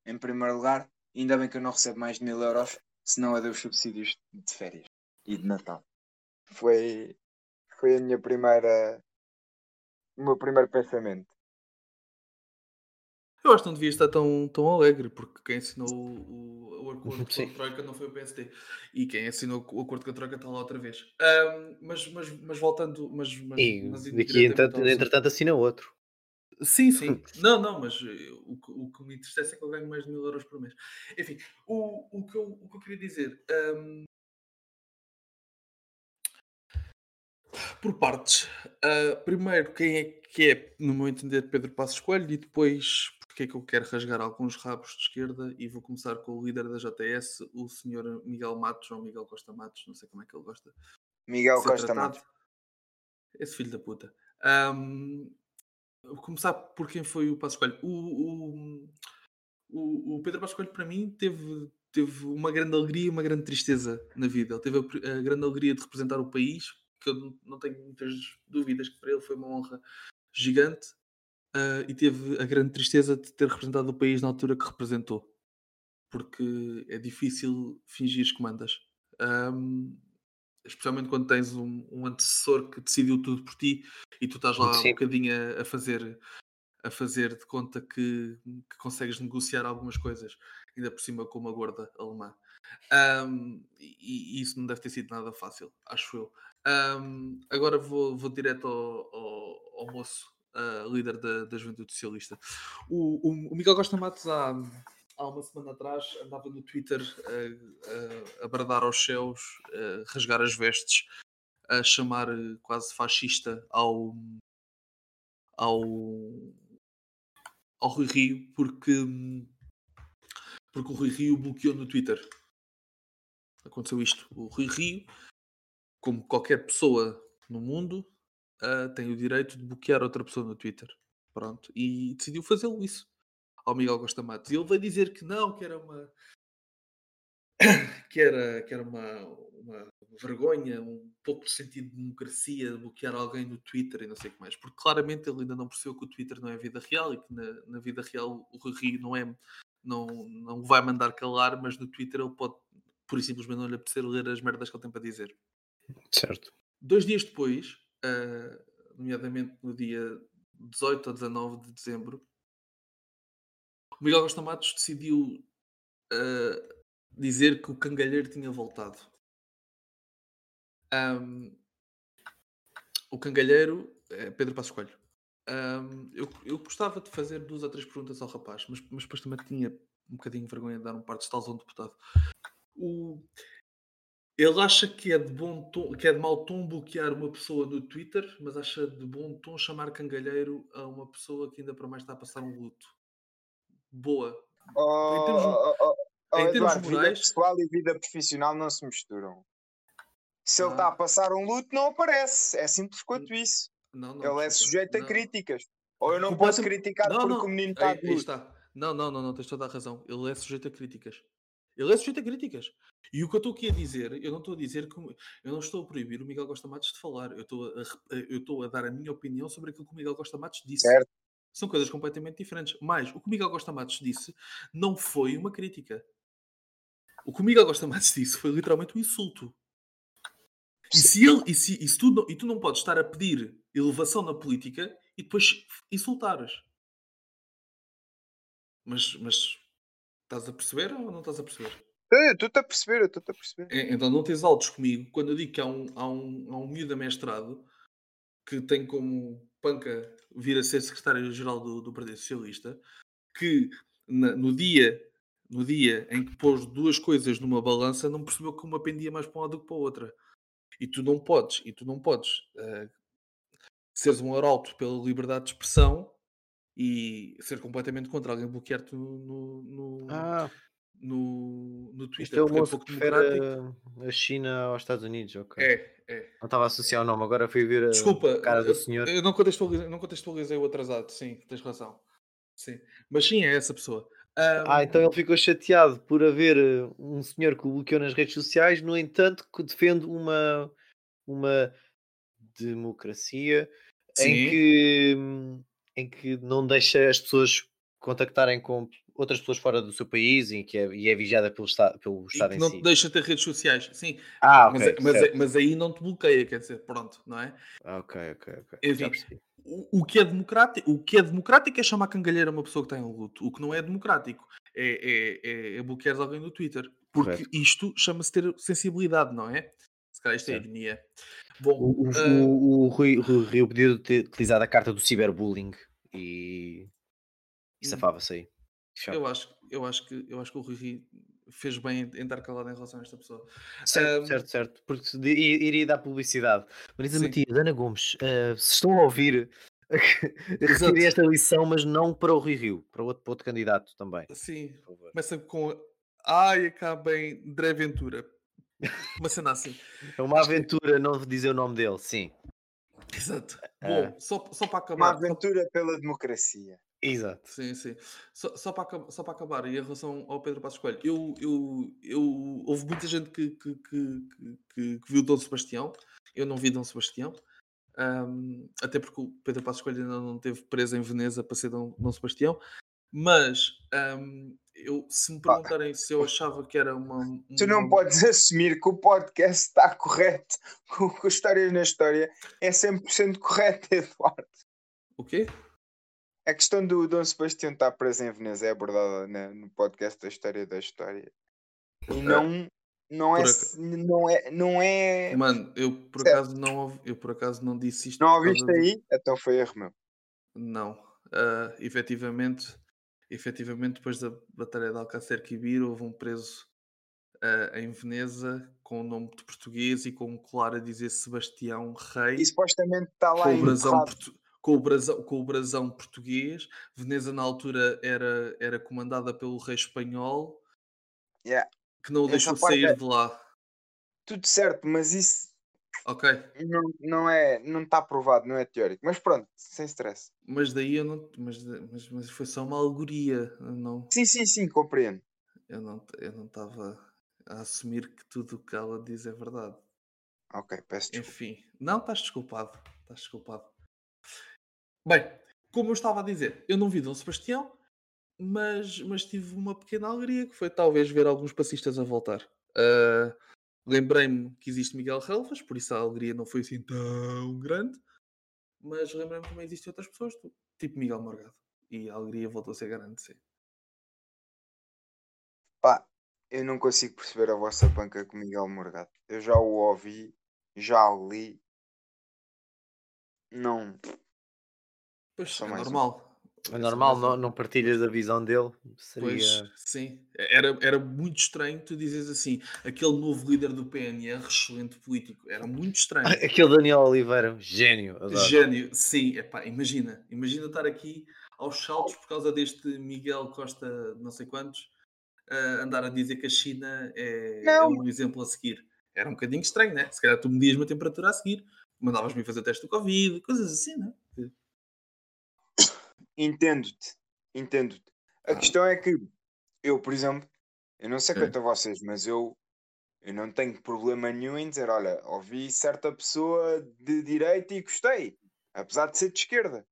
em primeiro lugar. Ainda bem que eu não recebo mais de mil euros, senão eu dei os subsídios de férias e de Natal. Foi, foi a minha primeira. O meu primeiro pensamento. Eu acho que não devia estar tão, tão alegre, porque quem assinou o, o, acordo com a <laughs> Troika não foi o PSD. E quem assinou o acordo com a Troika está lá outra vez. Ahm, mas, mas, mas voltando. Mas, mas, E mas daqui, entretanto, entretanto, assina outro. Sim, sim. Não, não, mas eh, o, que- o que me interessa é que eu ganho mais de mil euros por mês. Enfim, o, o, que, eu, o que eu queria dizer. ahm, por partes. Ah, primeiro, quem é que é, no meu entender, Pedro Passos Coelho e depois porque é que eu quero rasgar alguns rabos de esquerda e vou começar com o líder da JS, o senhor Miguel Matos, ou Miguel Costa Matos, não sei como é que ele gosta Miguel Costa tratado. Matos. Esse filho da puta. Ahm, vou começar por quem foi o Passos Coelho. O, o, o, Pedro Passos Coelho, para mim, teve, teve uma grande alegria e uma grande tristeza na vida. Ele teve a, a grande alegria de representar o país, que eu não- tenho muitas dúvidas que para ele foi uma honra gigante. ah, e teve a grande tristeza de ter representado o país na altura que representou. Porque é difícil fingir que mandas. Ahm, especialmente quando tens um, um antecessor que decidiu tudo por ti e tu estás lá Sim. um bocadinho a, a fazer a fazer de conta que, que consegues negociar algumas coisas, ainda por cima com uma gorda alemã. Ahm, e, e isso não deve ter sido nada fácil, acho eu. Ahm, agora vou, vou direto ao, ao- ao moço, ah, líder da, da Juventude Socialista. O, o- o Miguel Costa Matos, há, há uma semana atrás, andava no Twitter a, a, a bradar aos céus, a rasgar as vestes, a chamar eh, quase fascista ao, ao, ao Rui Rio, porque, porque o Rui Rio bloqueou no Twitter. Aconteceu isto. O Rui Rio, como qualquer pessoa no mundo, ah, tem o direito de bloquear outra pessoa no Twitter. Pronto. E decidiu fazê-lo isso ao Miguel Costa Matos. E ele veio dizer que não, que era uma. <coughs> que era, que era uma, uma vergonha, um pouco de sentido de democracia bloquear alguém no Twitter e não sei o que mais. Porque claramente ele ainda não percebeu que o Twitter não é vida real e que na, na vida real o Rui não é. Não, não vai mandar calar, mas no Twitter ele pode, por simplesmente, não lhe apetecer ler as merdas que ele tem para dizer. Certo. Dois dias depois, ah, nomeadamente no dia 18 ou 19 de dezembro, o Miguel Costa Matos decidiu ah, dizer que o cangalheiro tinha voltado. Ahm, o cangalheiro é Pedro Passos Coelho. Ahm, eu, eu gostava de fazer duas ou três perguntas ao rapaz, mas, mas depois também tinha um bocadinho de vergonha de dar um par de estalos a um deputado. O, ele acha que é de bom tom, que é de mau tom bloquear uma pessoa no Twitter, mas acha de bom tom chamar cangalheiro a uma pessoa que ainda para mais está a passar um luto. Boa. Oh, Em termos- oh, oh, oh, em termos Eduardo, vida morais- pessoal e vida profissional não se misturam. Se ele está a passar um luto, não aparece. É simples quanto isso. Não, não, ele é sujeito a críticas. Ou eu não posso criticar Não, porque não. o menino está Aí, aí está. Não, não, não, não, tens toda a razão. Ele é sujeito a críticas. Ele é sujeito a críticas. E o que eu estou aqui a dizer, eu não estou a dizer que eu não estou a proibir o Miguel Costa Matos de falar. Eu estou a, eu estou a dar a minha opinião sobre aquilo que o Miguel Costa Matos disse. Certo. São coisas completamente diferentes. Mas o que o Miguel Costa Matos disse não foi uma crítica. O que o Miguel Costa <laughs> Matos disse foi literalmente um insulto. E se, ele, e, se, e, se tu não, e tu não podes estar a pedir elevação na política e depois insultares. Mas, mas estás a perceber ou não estás a perceber? Eu estou-te a perceber, estou-te a perceber. É, Então não tens altos comigo quando eu digo que há um, há um, há um miúdo a mestrado que tem como panca vir a ser secretário-geral do, do Partido Socialista que na- no dia no dia em que pôs duas coisas numa balança não percebeu que uma pendia mais para um lado do que para a outra. E tu não podes e tu não podes eh, seres um arauto pela liberdade de expressão e ser completamente contra alguém bloquear-te no, no, no, Ah, no, no Twitter é o é moço pouco que prefere a China aos Estados Unidos, ok. é, é. Não estava a associar o nome, agora fui ver a Desculpa, cara do senhor. eu não, contextualizei, não contextualizei o atrasado, sim, tens razão. Sim. Mas sim, é essa pessoa. Ahm, Ah, então ele ficou chateado por haver eh, um senhor que o bloqueou nas redes sociais, no entanto, que defende uma, uma democracia sim, em que, em que não deixa as pessoas contactarem com outras pessoas fora do seu país e que é, e é vigiada pelo Estado, pelo Estado em não si. te deixa ter redes sociais. Sim, Ah, mas, ok, mas, certo. mas aí não te bloqueia, quer dizer, pronto, não é? Ok, ok, ok. Enfim, o, o que é democrático, o que é democrático é chamar cangalheira uma pessoa que está em luto. O que não é democrático é, é, é, é bloquear alguém no Twitter. Porque Correto. isto chama-se ter sensibilidade, não é? Se calhar isto é ironia. Bom, O, ah, o, o Rui, Rui Rio podia ter utilizado a carta do ciberbullying e, e Hum. safava-se aí. Eu, acho, eu, acho que, eu acho que o Rui fez bem em, estar calado em relação a esta pessoa. Certo, Ahm, certo, certo. Porque iria dar publicidade. Marisa Sim. Matias, Ana Gomes, eh, se estão a ouvir, <laughs> retirem esta lição, mas não para o Rui Rio, para outro, para outro candidato também. Sim, começa com Ai, acaba em André Ventura. Uma cena assim. É uma aventura não dizer o nome dele, sim. Exato. Ah. Bom, só, só para Uma acabar. só- aventura pela democracia. Exato. Sim, sim. Só, só, para, só para acabar, e em relação ao Pedro Passos Coelho, eu, eu, eu, houve muita gente que, que, que, que- que, viu Dom Sebastião, eu não vi Dom Sebastião, ahm, até porque o Pedro Passos Coelho ainda não esteve preso em Veneza para ser Dom, Dom Sebastião, mas ahm, eu, se me perguntarem se eu achava que era uma. Tu não uma- podes <laughs> assumir que o podcast está correto, <laughs> com, com histórias na história é 100% correto, Eduardo. O quê? A questão do Dom Sebastião estar preso em Veneza é abordada né, no podcast da História da História. E não, não, é, não é. Não é. Mano, eu por Certo. acaso não, eu por acaso não disse isto. Não ouviste aí? Então foi erro meu. Não. Ah, efetivamente, efetivamente, depois da Batalha de Alcácer Quibir, houve um preso ah, em Veneza com o nome de português e com um colar a dizer Sebastião Rei, E supostamente está lá com o, brasão portu- com, o brasão, com o brasão português. Veneza, na altura, era, era comandada pelo rei espanhol, Yeah. que não o Essa deixou sair é- de lá. Tudo certo, mas isso Ok, não, não é não está provado, não é teórico. Mas pronto, sem stress. mas daí eu não. Mas, mas, mas foi só uma alegoria. Não, Sim, sim, sim, compreendo. eu não eu não estava a assumir que tudo o que ela diz é verdade. Ok, peço desculpa. Enfim, não, estás desculpado. Estás desculpado. Bem, como eu estava a dizer, eu não vi Dom Sebastião, mas, mas tive uma pequena alegria que foi talvez ver alguns passistas a voltar. Ah, lembrei-me que existe Miguel Relvas, por isso a alegria não foi assim tão grande, mas lembrei-me que também existem outras pessoas, tipo Miguel Morgado. E a alegria voltou a ser grande, sim. Pá, eu não consigo perceber a vossa panca com Miguel Morgado. Eu já o ouvi, já li. Não. Pois, Só é mais um. normal. É normal, não, não partilhas a visão dele. Pois, Seria. sim. Era, era muito estranho tu dizes assim, aquele novo líder do PNR, excelente político. Era muito estranho. <laughs> Aquele Daniel Oliveira, gênio. adoro. Gênio, sim. Epá, imagina. Imagina estar aqui aos saltos por causa deste Miguel Costa, não sei quantos, a andar a dizer que a China é, é um exemplo a seguir. Era um bocadinho estranho, né? Se calhar tu medias uma temperatura a seguir, mandavas-me fazer teste do Covid, coisas assim, né? Entendo-te. Entendo-te. A questão é que eu, por exemplo, eu não sei quanto a vocês, mas eu, eu não tenho problema nenhum em dizer, olha, ouvi certa pessoa de direita e gostei, apesar de ser de esquerda.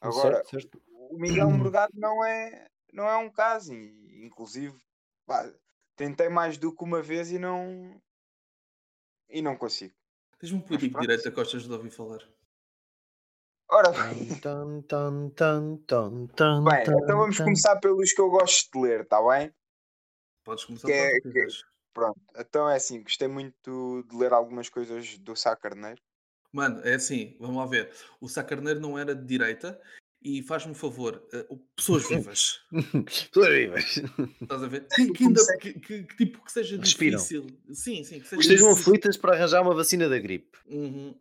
Agora, Certo, certo. o Miguel <clears throat> Morgado não é, não é um caso, inclusive pá, tentei mais do que uma vez e não e não consigo. Tens um político de direita que gostas de ouvir falar. Ora bem, tan, então vamos começar pelos que eu gosto de ler, está bem? Podes começar Que é- que-. Pronto, então é assim, gostei muito de ler algumas coisas do Sá Carneiro. Mano, é assim, vamos lá ver. O Sá Carneiro não era de direita e faz-me um favor, o- pessoas vivas. <laughs> Pessoas vivas. Estás a ver? Que, que ainda, que, que- que tipo que seja Respiram. difícil. Sim, sim, que seja Que estejam difícil. aflitas para arranjar uma vacina da gripe. Uhum.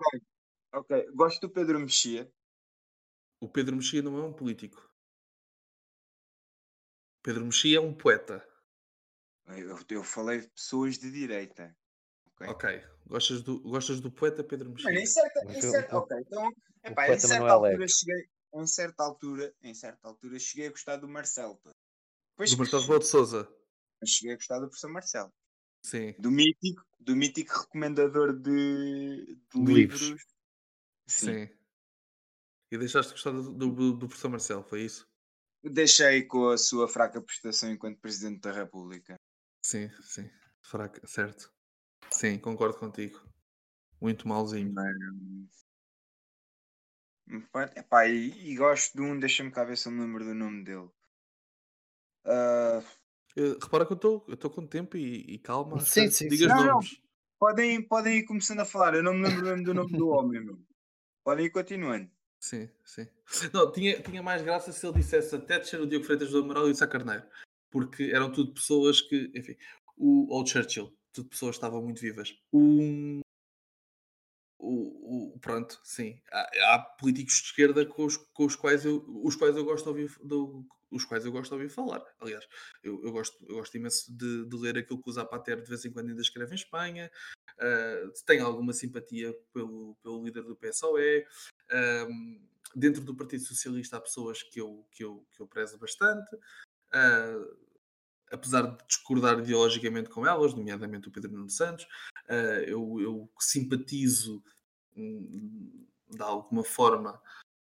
Ok, gosto do Pedro Mexia. O Pedro Mexia não é um político. Pedro Mexia é um poeta. Eu, eu falei de pessoas de direita. Ok. Ok. Gostas do, gostas do poeta Pedro Mexia? Mano, em certa, em ok, então, epá, em poeta certa altura cheguei, em certa altura, em certa altura cheguei a gostar do Marcelo. Depois Do Marcelo Rebelo de Souza. cheguei a gostar do professor Marcelo. Sim. Do mítico, do mítico recomendador de, de De livros. livros. Sim. Sim. E deixaste de gostar do, do, do professor Marcelo, foi isso? Deixei com a sua fraca prestação enquanto Presidente da República. Sim, sim. Fraca, certo. Sim, concordo contigo. Muito malzinho. Mas, epá, e, e gosto de um, deixa-me cá ver se eu me lembro do nome dele. Eh, repara que eu estou com tempo e, e calma. Sim, sim, Diga sim. os Não, não. nomes. podem, podem ir começando a falar, eu não me lembro mesmo do nome do homem, meu. Podem ir continuando. Sim, sim. Não, tinha, tinha mais graça se ele dissesse a Thatcher, o Diogo Freitas do Amaral e o Sá Carneiro. Porque eram tudo pessoas que, enfim, o, ou Churchill, tudo pessoas que estavam muito vivas. O, o, o- pronto, sim. Há, há políticos de esquerda com os, com os quais eu, os quais eu gosto de ouvir, do- os quais eu gosto de ouvir falar. Aliás, eu, eu gosto, eu gosto imenso de, de ler aquilo que o Zapatero de vez em quando ainda escreve em Espanha. Uh, tenho alguma simpatia pelo, pelo líder do PSOE. Um, dentro do Partido Socialista há pessoas que eu, que eu, que eu prezo bastante. Uh, apesar de discordar ideologicamente com elas, nomeadamente o Pedro Nuno Santos, uh, eu, eu simpatizo hum, de alguma forma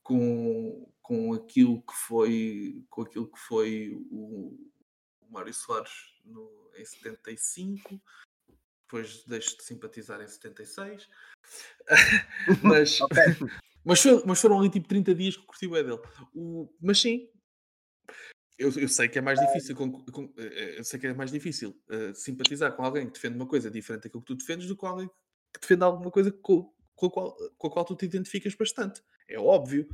com, com aquilo que foi com aquilo que foi o, o Mário Soares no, em 75 depois deixo de simpatizar em 76 <laughs> mas, <laughs> mas, foi- mas foram ali tipo 30 dias que eu curti o dele. O, mas sim eu, eu sei que é mais difícil com- com- eh, eu sei que é mais difícil eh, simpatizar com alguém que defende uma coisa diferente daquilo que tu defendes do que com alguém que defende alguma coisa com, com, a qual, com a qual tu te identificas bastante é óbvio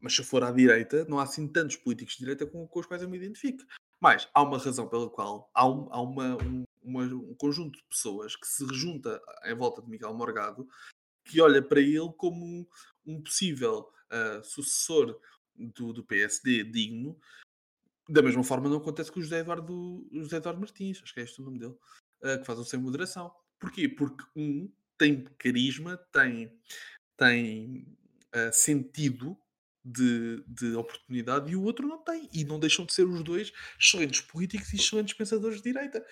mas se eu for à direita, não há assim tantos políticos de direita com, com os quais eu me identifico. Mas há uma razão pela qual há, um, há uma, um, uma- um conjunto de pessoas que se rejunta em volta de Miguel Morgado que olha para ele como um, um possível ah, sucessor do, do PSD digno. Da mesma forma não acontece com o José Eduardo, José Eduardo Martins, acho que é este o nome dele, ah, que faz o sem moderação. Porquê? Porque um tem carisma, tem, tem ah, sentido de, de oportunidade e o outro não tem. E não deixam de ser os dois excelentes políticos e excelentes pensadores de direita.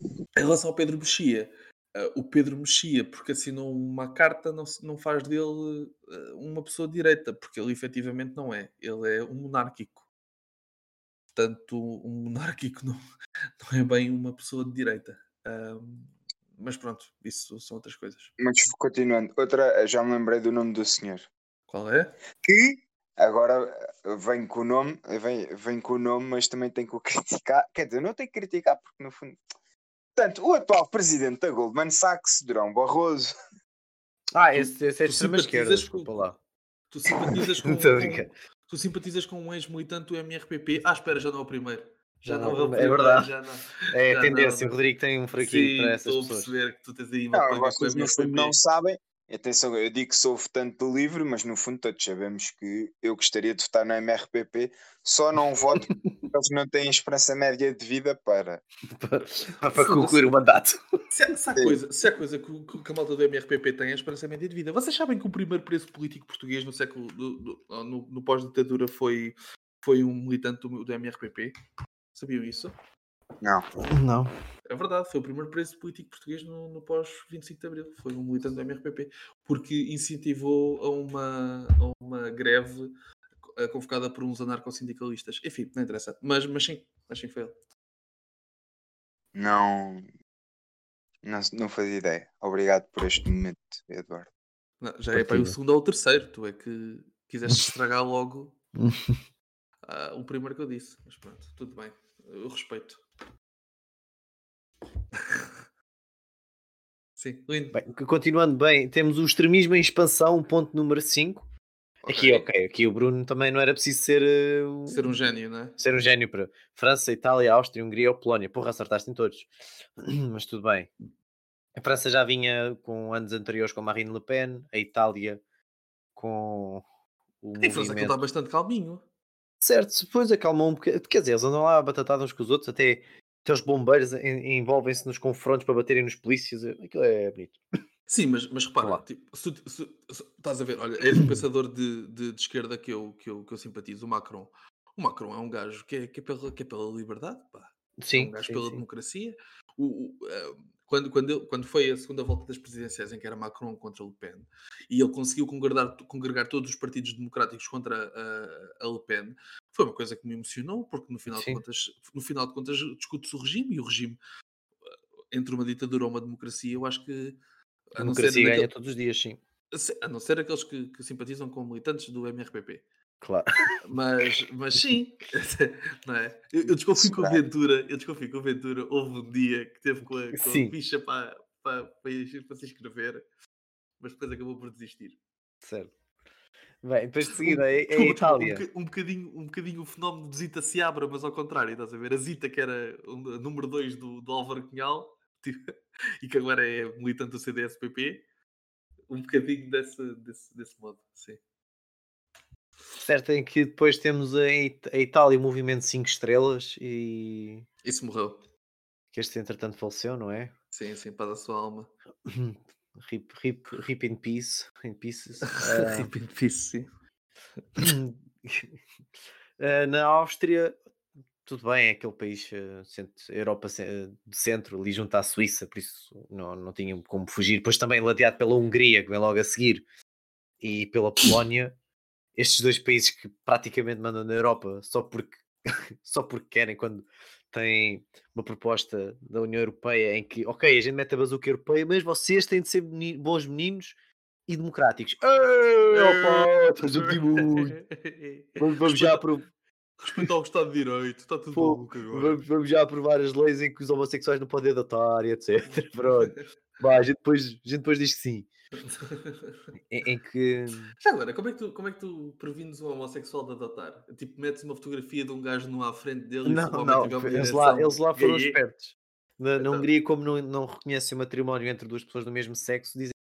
Em relação ao Pedro Mexia, eh, o Pedro Mexia, porque assinou uma carta, não, não faz dele eh, uma pessoa de direita, porque ele efetivamente não é. Ele é um monárquico. Portanto, um monárquico <laughs> não, não é bem uma pessoa de direita. Ahm, mas pronto, isso são outras coisas. Mas continuando, outra, já me lembrei do nome do senhor. Qual é? Que agora eh, vem com o nome, vem, vem com o nome, mas também tem que o <laughs> criticar. Quer dizer, não tem que criticar porque no fundo. Portanto, o atual presidente da Goldman Sachs, Durão Barroso, <laughs> Ah, esse, esse é de extrema esquerda, desculpa lá. Tu simpatizas <laughs> com, tu simpatizas com um ex-militante do MRPP. Ah, espera, já não é o primeiro. Já não, não, é é verdade. Já não. É Já a tendência, não, o Rodrigo tem um fraquinho Sim, para essas estou a pessoas. perceber que tu tens aí uma não, vocês no fundo não sabem. Atenção, eu digo que sou votante do livro, mas no fundo todos sabemos que eu gostaria de votar no MRPP, só não voto <laughs> porque eles não têm esperança média de vida para. para, para concluir o mandato. Se há, se há coisa, se há coisa que, o- que a malta do MRPP tem é a esperança média de vida. Vocês sabem que o primeiro preso político português no século do- do- no, no pós-ditadura foi, foi um militante do, do MRPP? Sabiam isso? Não. Não. É verdade, foi o primeiro preso político português no, no pós-25 de Abril. Foi um militante do MRPP, porque incentivou a uma, a uma greve eh, convocada por uns anarcossindicalistas. Enfim, não interessa. Mas, mas sim, mas sim foi ele. Não. Não, não fazia ideia. Obrigado por este momento, Eduardo. Não, já é para o segundo ou o terceiro. Tu é que quiseste estragar logo <laughs> ah, o primeiro que eu disse. Mas pronto, tudo bem. Eu respeito. <laughs> Sim, lindo. Bem, continuando bem, temos o extremismo em expansão, ponto número 5. Aqui, ok, aqui o Bruno também não era preciso ser, um- Ser um gênio, não é? ser um gênio para França, Itália, Áustria, Hungria ou Polónia. Porra, acertaste em todos. <clears throat> Mas tudo bem. A França já vinha com anos anteriores com Marine Le Pen, a Itália com o Em França aquilo movimento... está bastante calminho. Certo, depois acalmou um bocadinho. Quer dizer, eles andam lá batatados uns com os outros, até, até os bombeiros en- envolvem-se nos confrontos para baterem nos polícias. Aquilo é bonito. Sim, mas, mas repara, lá. tipo, se, se- se- estás a ver, olha, és um pensador de, de, de esquerda que eu, que, eu, que eu simpatizo, o Macron. O Macron é um gajo que é, que é, pela, que é pela liberdade, pá. é Sim, um gajo sim, pela sim. democracia. O, o, eh, quando, quando, quando foi a segunda volta das presidenciais em que era Macron contra Le Pen e ele conseguiu congregar, congregar todos os partidos democráticos contra a, a Le Pen, foi uma coisa que me emocionou, porque no final, de contas, no final de contas discute-se o regime e o regime eh, entre uma ditadura ou uma democracia, eu acho que A a democracia ganha todos os dias, sim. A não ser aqueles que, que simpatizam com militantes do MRPP. Claro. Mas, mas sim, <laughs> não é? Eu, eu desconfio que o Será? Ventura, eu desconfio que o Ventura houve um dia que teve com a, com a ficha para, para, para, para se inscrever, mas depois acabou por desistir. Certo. Bem, depois de seguida é, é a Itália. Um, boca- um bocadinho, um bocadinho o fenómeno de Zita Seabra, mas ao contrário, estás a ver? A Zita, que era o número 2 do, do Álvaro Cunhal <laughs> tipo, e que agora é militante do CDS-PP, um bocadinho desse, desse, desse modo, sim. Certo, em que depois temos a, It- a Itália, o movimento 5 estrelas e Isso morreu. que este entretanto faleceu, não é? Sim, sim, para a sua alma. <clears throat> Rip, rip, rip in peace, in pieces. <laughs> Ah, Rip in peace, sim. <clears throat> Ah, na Áustria, tudo bem, é aquele país ah, cent- Europa ah, de centro, ali junto à Suíça, por isso não, não tinham como fugir. Depois também ladeado pela Hungria, que vem logo a seguir, e pela <coughs> Polónia, estes dois países que praticamente mandam na Europa só porque, <laughs> só porque querem, quando têm uma proposta da União Europeia em que, ok, a gente mete a bazuca europeia, mas vocês têm de ser meni- bons meninos e democráticos. Ei, opa, <laughs> estás a pedir muito. Vamos, vamos já apro- Respeitar o Estado de Direito, está tudo Pô, maluco agora. vamos, já aprovar as leis em que os homossexuais não podem adotar e etc. <laughs> Pronto. Vai, a, gente depois, a gente depois diz que sim. <laughs> Em, em que. Já agora, como é, que tu, como é que tu prevines um homossexual de adotar? Tipo, metes uma fotografia de um gajo nu à frente dele e Não, homem não, uma eles lá, eles lá foram gay, espertos. Na, na Então. Hungria, como não, não reconhecem o matrimónio entre duas pessoas do mesmo sexo, dizem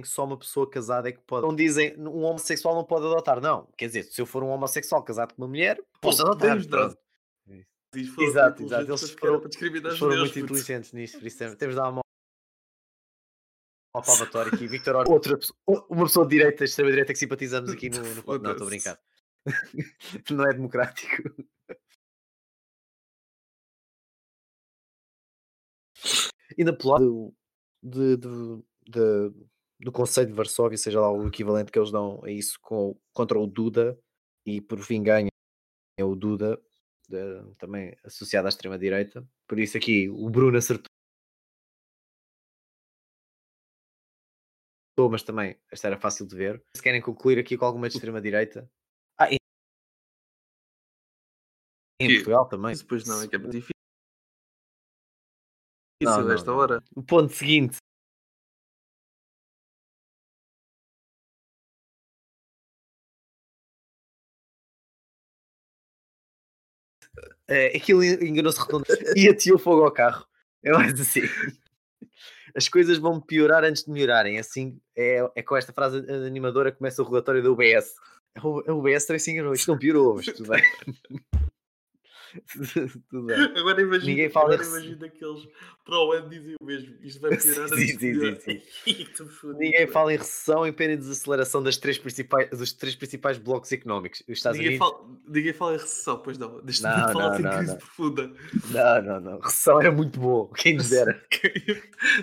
que só uma pessoa casada é que pode. Não dizem um homossexual não pode adotar, não. Quer dizer, se eu for um homossexual casado com uma mulher, posso adotar. Deus Diz, foram Exato, exato. Eles foram- Eles foram muito inteligentes nisso, por isso temos de dar uma uma palmatória aqui. <laughs> Victor Orban, outra pessoa, uma pessoa de direita, extrema-direita que simpatizamos aqui no. no... Não, estou a brincar. <laughs> não é democrático. E na Polónia, do, de, de- de- do Conselho de Varsóvia, seja lá o equivalente que eles dão a isso com, contra o Duda, e por fim ganha o Duda, de- também associado à extrema-direita. Por isso aqui o Bruno acertou, mas também esta era fácil de ver. Se querem concluir aqui com alguma de extrema-direita. Ah, e em Que- Portugal também. Depois não, é que é muito difícil. Não, não, esta não, hora. O ponto seguinte. É, aquilo enganou-se redondo <laughs> e ateou fogo ao carro. É mais assim. As coisas vão piorar antes de melhorarem. Assim, é, é com esta frase animadora que começa o relatório da UBS. A UBS também se enganou. Isto não piorou, mas tudo bem. <laughs> <laughs> tudo bem. Agora imagina, Ninguém fala agora imagina que eles para o ano dizem o mesmo. Isto vai <laughs> piorar Sim, de sim, sim, <laughs> Ninguém fala em recessão em pena de desaceleração das três principais, dos três principais blocos económicos. Os Estados Ninguém Unidos. fala, ninguém fala em recessão, pois não. Neste Não, momento não, fala-se em não, crise não. profunda. Não, não, não. Recessão era muito bom. Quem nos dera.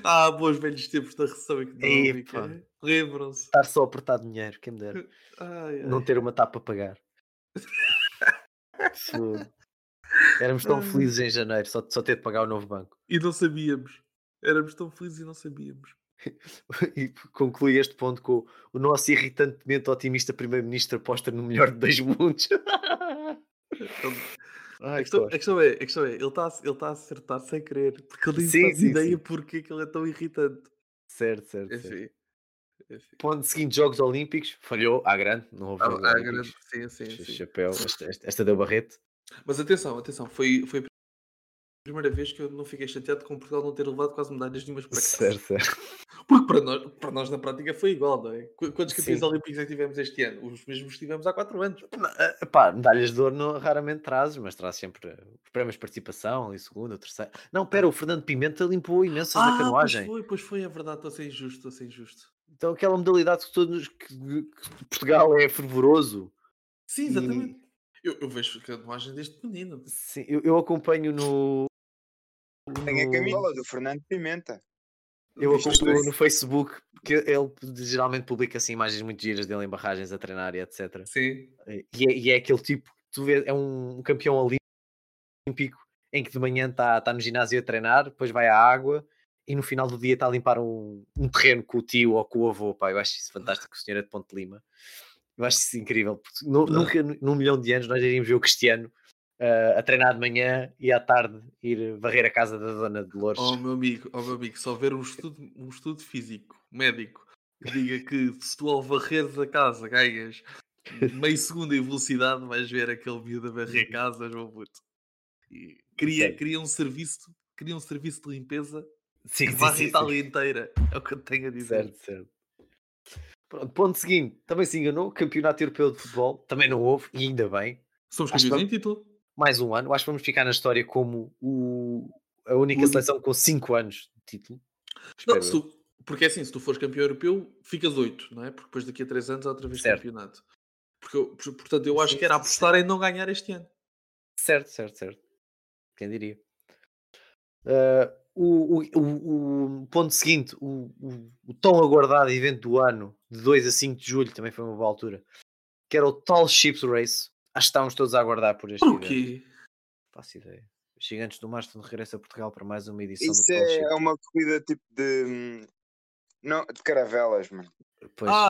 ah, bons velhos tempos da recessão económica. Lembram-se. Estar só a apertar dinheiro. Quem me dera. Ai, ai. Não ter uma tapa a pagar. Fogo. Éramos tão felizes em janeiro, só, só ter de pagar o novo banco. E não sabíamos. Éramos tão felizes e não sabíamos. <laughs> E conclui este ponto com o- nosso irritantemente otimista primeiro-ministro aposta no melhor de dois mundos. A, <laughs> Ai, questão, a, questão é, a questão é, ele está a, ele tá a acertar sem querer, porque ele nem Sim, faz sim, ideia sim. porque é que ele é tão irritante. Certo, certo, certo. Enfim. Enfim. Ponto seguinte, Jogos Olímpicos. Falhou à grande. Não houve Olímpicos. grande- sim, sim, Ch- sim. Chapéu. Esta, esta- esta deu barrete. Mas atenção, atenção, foi, foi a primeira vez que eu não fiquei chateado com Portugal não ter levado quase medalhas nenhumas para cá. Certo, certo. Porque para nós, para nós na prática foi igual, não é? Qu- Quantos campeões olímpicos é que tivemos este ano? Os mesmos que tivemos há 4 anos. Eh, pá, medalhas de ouro não, raramente trazes, mas traz sempre os prémios de participação, ali segundo, o terceiro. Não, pera, o Fernando Pimenta limpou imensas da Ah, pois canoagem. foi, pois foi, é verdade, estou a ser injusto, estou a ser injusto. Então aquela modalidade que todos que, que Portugal é fervoroso. Sim, E- exatamente. Eu, eu vejo canoagem desde pequenino. Sim, eu, eu acompanho no. Tem a camisola do Fernando Pimenta. Eu acompanho no Facebook, porque ele geralmente publica assim imagens muito giras dele em barragens a treinar e etc. Sim. E é, e é aquele tipo que tu vês, é um campeão olímpico em que de manhã está tá no ginásio a treinar, depois vai à água e no final do dia está a limpar um, um terreno com o tio ou com o avô. Pá, eu acho isso fantástico. O senhor é de Ponte Lima. Eu acho isso incrível. Porque nu- nunca, num milhão de anos, nós iríamos ver o Cristiano ah, a treinar de manhã e à tarde ir varrer a casa da Dona Dolores. Oh meu amigo, oh meu amigo, se houver um estudo, um estudo físico, médico, que diga que se tu ao varreres a casa ganhas meio segundo em velocidade, vais ver aquele miúdo a varrer casas, meu puto. E Cria, cria um serviço, cria um serviço de limpeza Sim, que varre a. Itália inteira. É o que eu tenho a dizer. Certo, certo. Pronto, ponto seguinte, também se enganou, campeonato europeu de futebol, também não houve, e ainda bem, Somos campeões em título. mais um ano, acho que vamos ficar na história como o, a única único. seleção com 5 anos de título. Não, tu- porque é assim, se tu fores campeão europeu, ficas 8, não é? Porque depois daqui a 3 anos há outra vez Certo. campeonato. Porque, eu- por- portanto, eu acho que era apostar em não ganhar este ano. Certo, certo, certo. Quem diria? Ah, o, o, o, ponto seguinte, o, o, o tão aguardado evento do ano, de 2 a 5 de julho, também foi uma boa altura, que era o Tall Ships Race. Acho que estávamos todos a aguardar por este Por evento. Faço ideia. Os Gigantes do Mar estão de regresso a Portugal para mais uma edição Isso do Tall Ship. é uma corrida tipo de. Não, de caravelas, mano. Pois. Ah,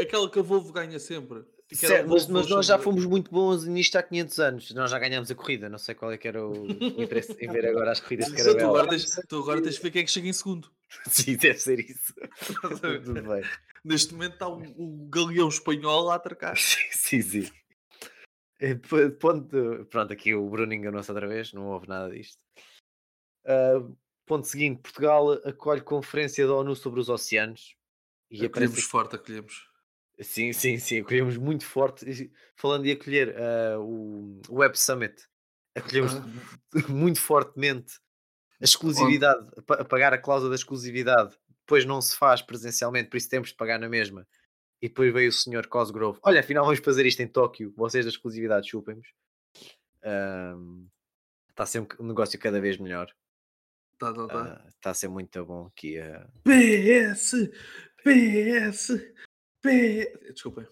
aquela que a Volvo ganha sempre. Certo, mas, mas nós já fomos muito bons nisto há 500 anos. Nós já ganhámos a corrida. Não sei qual é que era o, o interesse em ver agora as corridas de Mas tu agora, caravela. tens, tu agora tens de ver quem é que chega em segundo. <laughs> Sim, deve ser isso. Tudo bem. Neste momento está o, o galeão espanhol a atracar. <laughs> Sim, sim, p- Ponto, pronto, aqui o Bruno enganou-se outra vez, não houve nada disto. Ah, ponto seguinte: Portugal acolhe conferência da ONU sobre os oceanos. E Acolhemos forte, acolhemos. Sim, sim, sim, acolhemos muito forte. Falando de acolher, ah, o Web Summit, acolhemos Ah. <laughs> muito fortemente a exclusividade, a pa- a pagar a cláusula da exclusividade, depois não se faz presencialmente, por isso temos de pagar na mesma. E depois veio o senhor Cosgrove, olha, afinal vamos fazer isto em Tóquio, vocês da exclusividade chupem-nos. Está a ser um, negócio cada vez melhor. Tá, tá, tá. Está a ser muito bom aqui. ah. PS! PS! PS! Desculpem.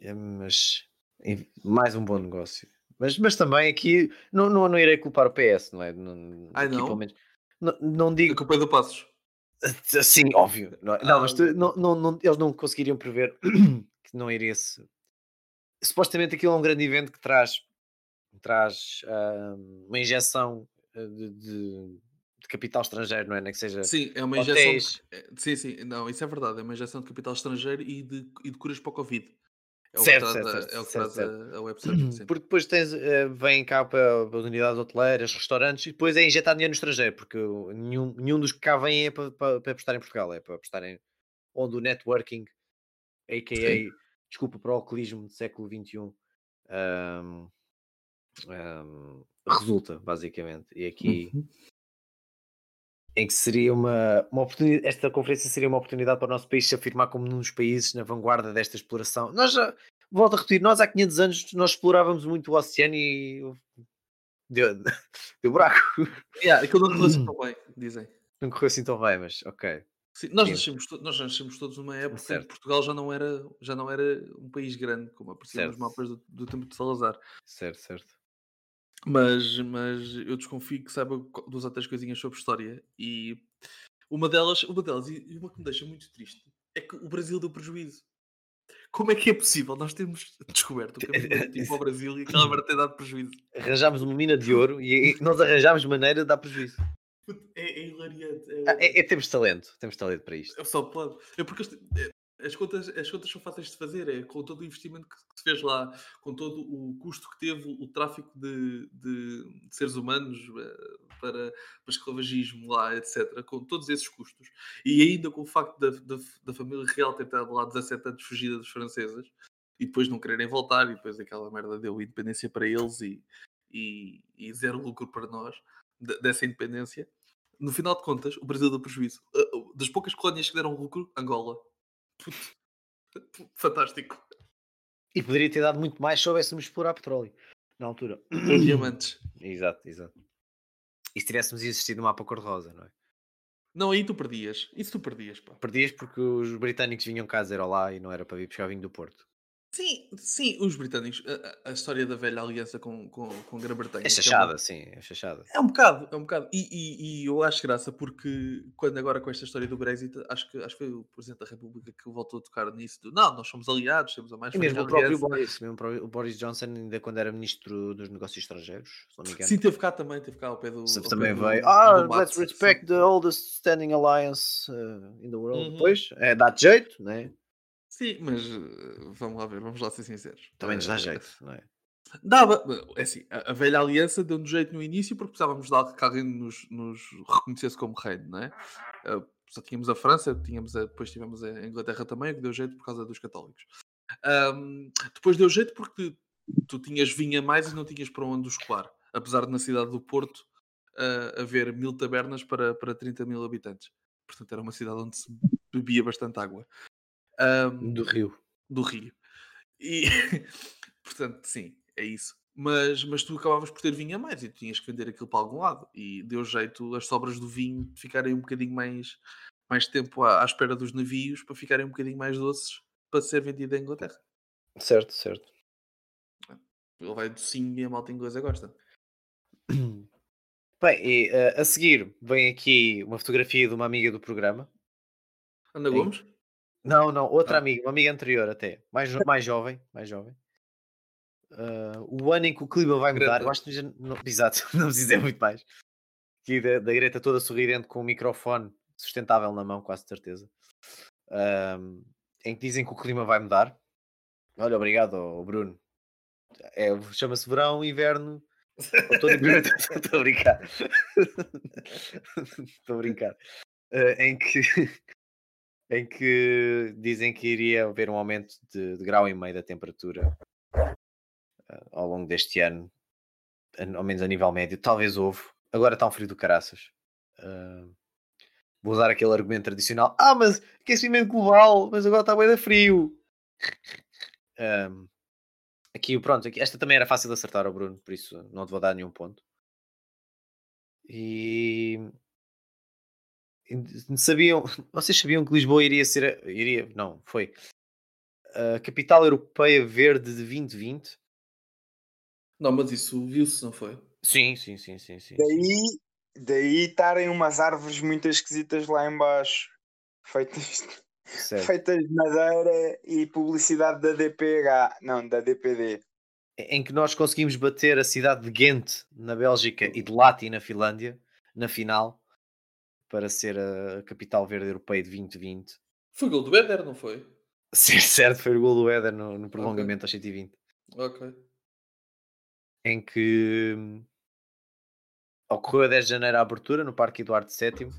É, mas mais um bom negócio. Mas, mas também aqui não, não, não irei culpar o PS, não é? Não, Ai, aqui, não? pelo menos, não, não A digo culpa é do Passos. sim, óbvio. Não, é? não, Ah, mas tu- não, não, não- eles não conseguiriam prever <clears throat> que não iria se. Supostamente aquilo é um grande evento que traz, traz ah, uma injeção ah, de, de- de capital estrangeiro, não é? Nem que seja Sim, é uma injeção. hotéis. De... é, Sim, sim, não, isso é verdade. É uma injeção de capital estrangeiro e de, e de curas para o Covid. É o Certo, que traz, certo, a, é o que certo, a, a website. <clears throat> Sim. Porque depois tens, eh, vêm cá para, as unidades hoteleiras, restaurantes, e depois é injetar dinheiro no estrangeiro, porque nenhum, nenhum dos que cá vêm é para, para, para apostar em Portugal, é para apostar em onde o networking, a.k.a. desculpa para o alcoolismo do século XXI, ahm, ahm, resulta, basicamente. E aqui, em que seria uma, uma oportunidade, esta conferência seria uma oportunidade para o nosso país se afirmar como um dos países na vanguarda desta exploração. Nós já, volto a repetir, nós há 500 anos nós explorávamos muito o oceano e deu, <laughs> deu buraco. Yeah, aquilo não correu assim <clears throat> tão bem, dizem. Não correu assim tão bem, mas ok. Sim, nós, nascemos, nós nascemos todos numa época em Certo. que Portugal já não era, já não era um país grande, como aparecia nos Certo. mapas do, do tempo de Salazar. Certo, certo. Mas, mas eu desconfio que saiba duas ou três coisinhas sobre história. E uma delas, uma delas, e uma que me deixa muito triste, é que o Brasil deu prejuízo. Como é que é possível nós termos <laughs> descoberto o caminho marítimo para o Brasil e aquela merda ter dado prejuízo? Arranjámos uma mina de <laughs> ouro e nós arranjámos maneira de dar prejuízo. É, é hilariante. É, Ah, é, é- temos talento, temos talento para isto. É só pode. É porque é, as, contas, as contas são fáceis de fazer, é com todo o investimento que, se fez lá, com todo o custo que teve o tráfico de, de- de seres humanos eh, para, para esclavagismo lá, etc. Com todos esses custos. E ainda com o facto da, da, da família real ter estado lá 17 anos fugida dos franceses e depois não quererem voltar, e depois aquela merda deu independência para eles e, e, e zero lucro para nós de- dessa independência. No final de contas, o Brasil deu prejuízo. Uh, uh, Das poucas colónias que deram lucro, Angola. Puto. <laughs> Fantástico. E poderia ter dado muito mais se soubéssemos explorar petróleo na altura. Com <clears throat> diamantes. Exato, exato. E se tivéssemos existido no mapa cor-de-rosa, não é? Não, aí tu perdias. Isso tu perdias, pá. Perdias porque os britânicos vinham cá dizer olá e não era para vir buscar vinho do Porto. Sim, sim, os britânicos. A, a- história da velha aliança com, com, com a Grã-Bretanha. É que uma- chachada, sim, é chachada. É um bocado, é um bocado. E, e- e eu acho graça porque quando agora com esta história do Brexit, acho que, acho que foi o Presidente da República que voltou a tocar nisso do não, nós somos aliados, temos a mais E mesmo o próprio aliança." Boris, mesmo o Boris Johnson, ainda quando era ministro dos negócios estrangeiros, se não me engano, Sim, teve cá também, teve cá ao pé do. ao também do- veio. do Ah, Matt, let's sim. respect the oldest standing alliance uh, in the world. Uhum. Pois, é, dá jeito, né? Sim, mas eh, vamos lá ver, vamos lá ser sinceros. Também nos dá Eh, jeito, não é? Dava, é assim, a, velha aliança deu-nos jeito no início porque precisávamos de algo que alguém nos, nos reconhecesse como reino, não é? Eh, só tínhamos a França, tínhamos a- depois tivemos a Inglaterra também, que deu jeito por causa dos católicos. Ahm, depois deu jeito porque tu tinhas vinho a mais e não tinhas para onde os escoar. Apesar de na cidade do Porto ah, haver mil tabernas para, para 30 mil habitantes. Portanto, era uma cidade onde se bebia bastante água. Ahm, Do Rio. do Rio. E, <laughs> portanto, sim, é isso. Mas, mas tu acabavas por ter vinho a mais e tu tinhas que vender aquilo para algum lado. E deu jeito as sobras do vinho ficarem um bocadinho mais, mais tempo à, à espera dos navios para ficarem um bocadinho mais doces para ser vendido em Inglaterra. Certo, certo. Ele vai docinho e a malta inglesa gosta. <coughs> Bem, e eh, a seguir vem aqui uma fotografia de uma amiga do programa. Ana. Gomes? Não, não, outra Ah. amiga, uma amiga anterior até, mais, mais jovem, mais jovem. Ah, o ano em que o clima vai mudar, Greta. eu acho que já não, <laughs> exato, <laughs> não preciso dizer muito mais. Aqui da, da Greta toda sorridente com um microfone sustentável na mão, quase certeza. Ahm, em que dizem que o clima vai mudar. Olha, obrigado, ó, Bruno. É, Chama-se verão, inverno. <laughs> Estou a brincar. Estou a brincar. Ah, em que em que dizem que iria haver um aumento de, de grau e meio da temperatura ah, ao longo deste ano, ao menos a nível médio. Talvez houve. Agora está um frio do caraças. Ah, vou usar aquele argumento tradicional. Ah, mas aquecimento global, mas agora está bem da frio. <laughs> Ahm, aqui, pronto, aqui, esta também era fácil de acertar ao Bruno, por isso não te vou dar nenhum ponto. E sabiam, <laughs> vocês sabiam que Lisboa iria ser, a- iria, não, foi a capital europeia verde de 2020? Não, mas isso viu-se, não foi? Sim, sim, sim, sim, sim. Daí, daí estarem umas árvores muito esquisitas lá em baixo, feitas, Certo. feitas de madeira e publicidade da DPH, não, da DPD. Em que nós conseguimos bater a cidade de Ghent na Bélgica e de Lati na Finlândia na final para ser a capital verde europeia de 2020. Foi gol do Éder, não foi? <laughs> Sim, certo, foi o gol do Éder no, no prolongamento aos 120. Ok. em que hum, ocorreu a 10 de janeiro a abertura no Parque Eduardo VII,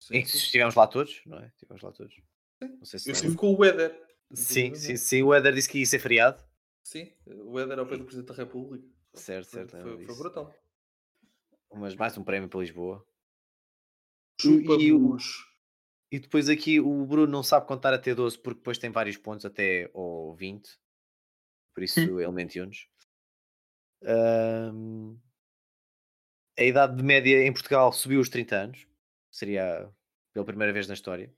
Sim, em que sim. estivemos lá todos, não é? Estivemos lá todos. Sei se Eu estive com o Éder. Sim, sim, sim. O Éder disse que ia ser feriado. Sim, o Éder ao pé do Presidente da República. Certo, certo. foi, foi brutal. Mas mais um prémio para Lisboa. Chupa e o-. E depois aqui o Bruno não sabe contar até 12 porque depois tem vários pontos até ao 20. Por isso ele mentiu-nos. Ahm, a idade de média em Portugal subiu os 30 anos. Seria pela primeira vez na história.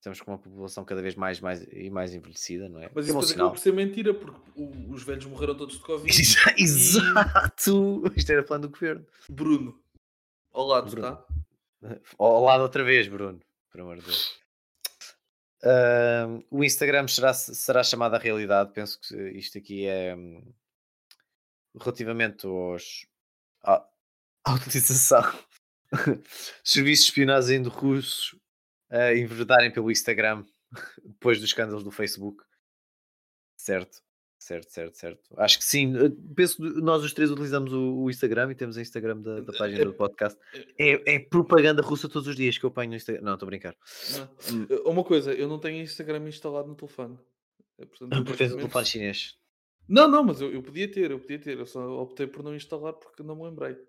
Estamos com uma população cada vez mais, mais e mais envelhecida, não é? Mas Que isso acabou por ser mentira, porque o- os velhos morreram todos de Covid. <laughs> Exa- Exato! Isto era plano do governo. Bruno, ao lado, Bruno. tá? <laughs> Ao lado outra vez, Bruno. Por amor de Deus. Ahm, o Instagram será, será chamado à realidade. Penso que isto aqui é hum, relativamente aos, à, à utilização <laughs> serviços de espionagem de russos a enverdarem pelo Instagram <laughs> depois dos escândalos do Facebook. Certo, certo, certo, certo. Acho que sim. Eu Penso que nós os três utilizamos o, o Instagram e temos o Instagram da, da página do podcast. É, é propaganda russa todos os dias que eu apanho no Instagram. Não, estou a brincar. Não. Eh, Uma coisa, eu não tenho Instagram instalado no telefone. Eh, Portanto, eu Porque tens um telefone chinês. Não, não, mas eu, eu podia ter, eu podia ter. Eu só optei por não instalar porque não me lembrei. Eu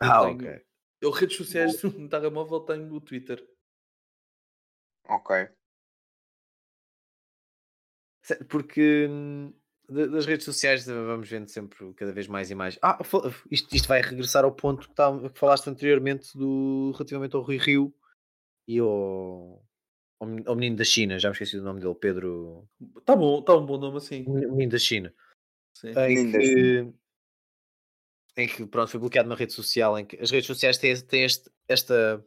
Ah, tenho- ok. Eu, redes sociais <laughs> no telemóvel, tenho o Twitter. Ok. Porque hum, das redes sociais vamos vendo sempre cada vez mais e mais. Ah, isto, isto vai regressar ao ponto que, tá- que falaste anteriormente do, relativamente ao Rui Rio e ao, ao men- ao menino da China, já me esqueci do nome dele, Pedro. Tá bom, tá um bom nome assim. Menino da China. Sim. Em que, em que pronto, foi bloqueado uma rede social. Em que as redes sociais têm, têm este, esta,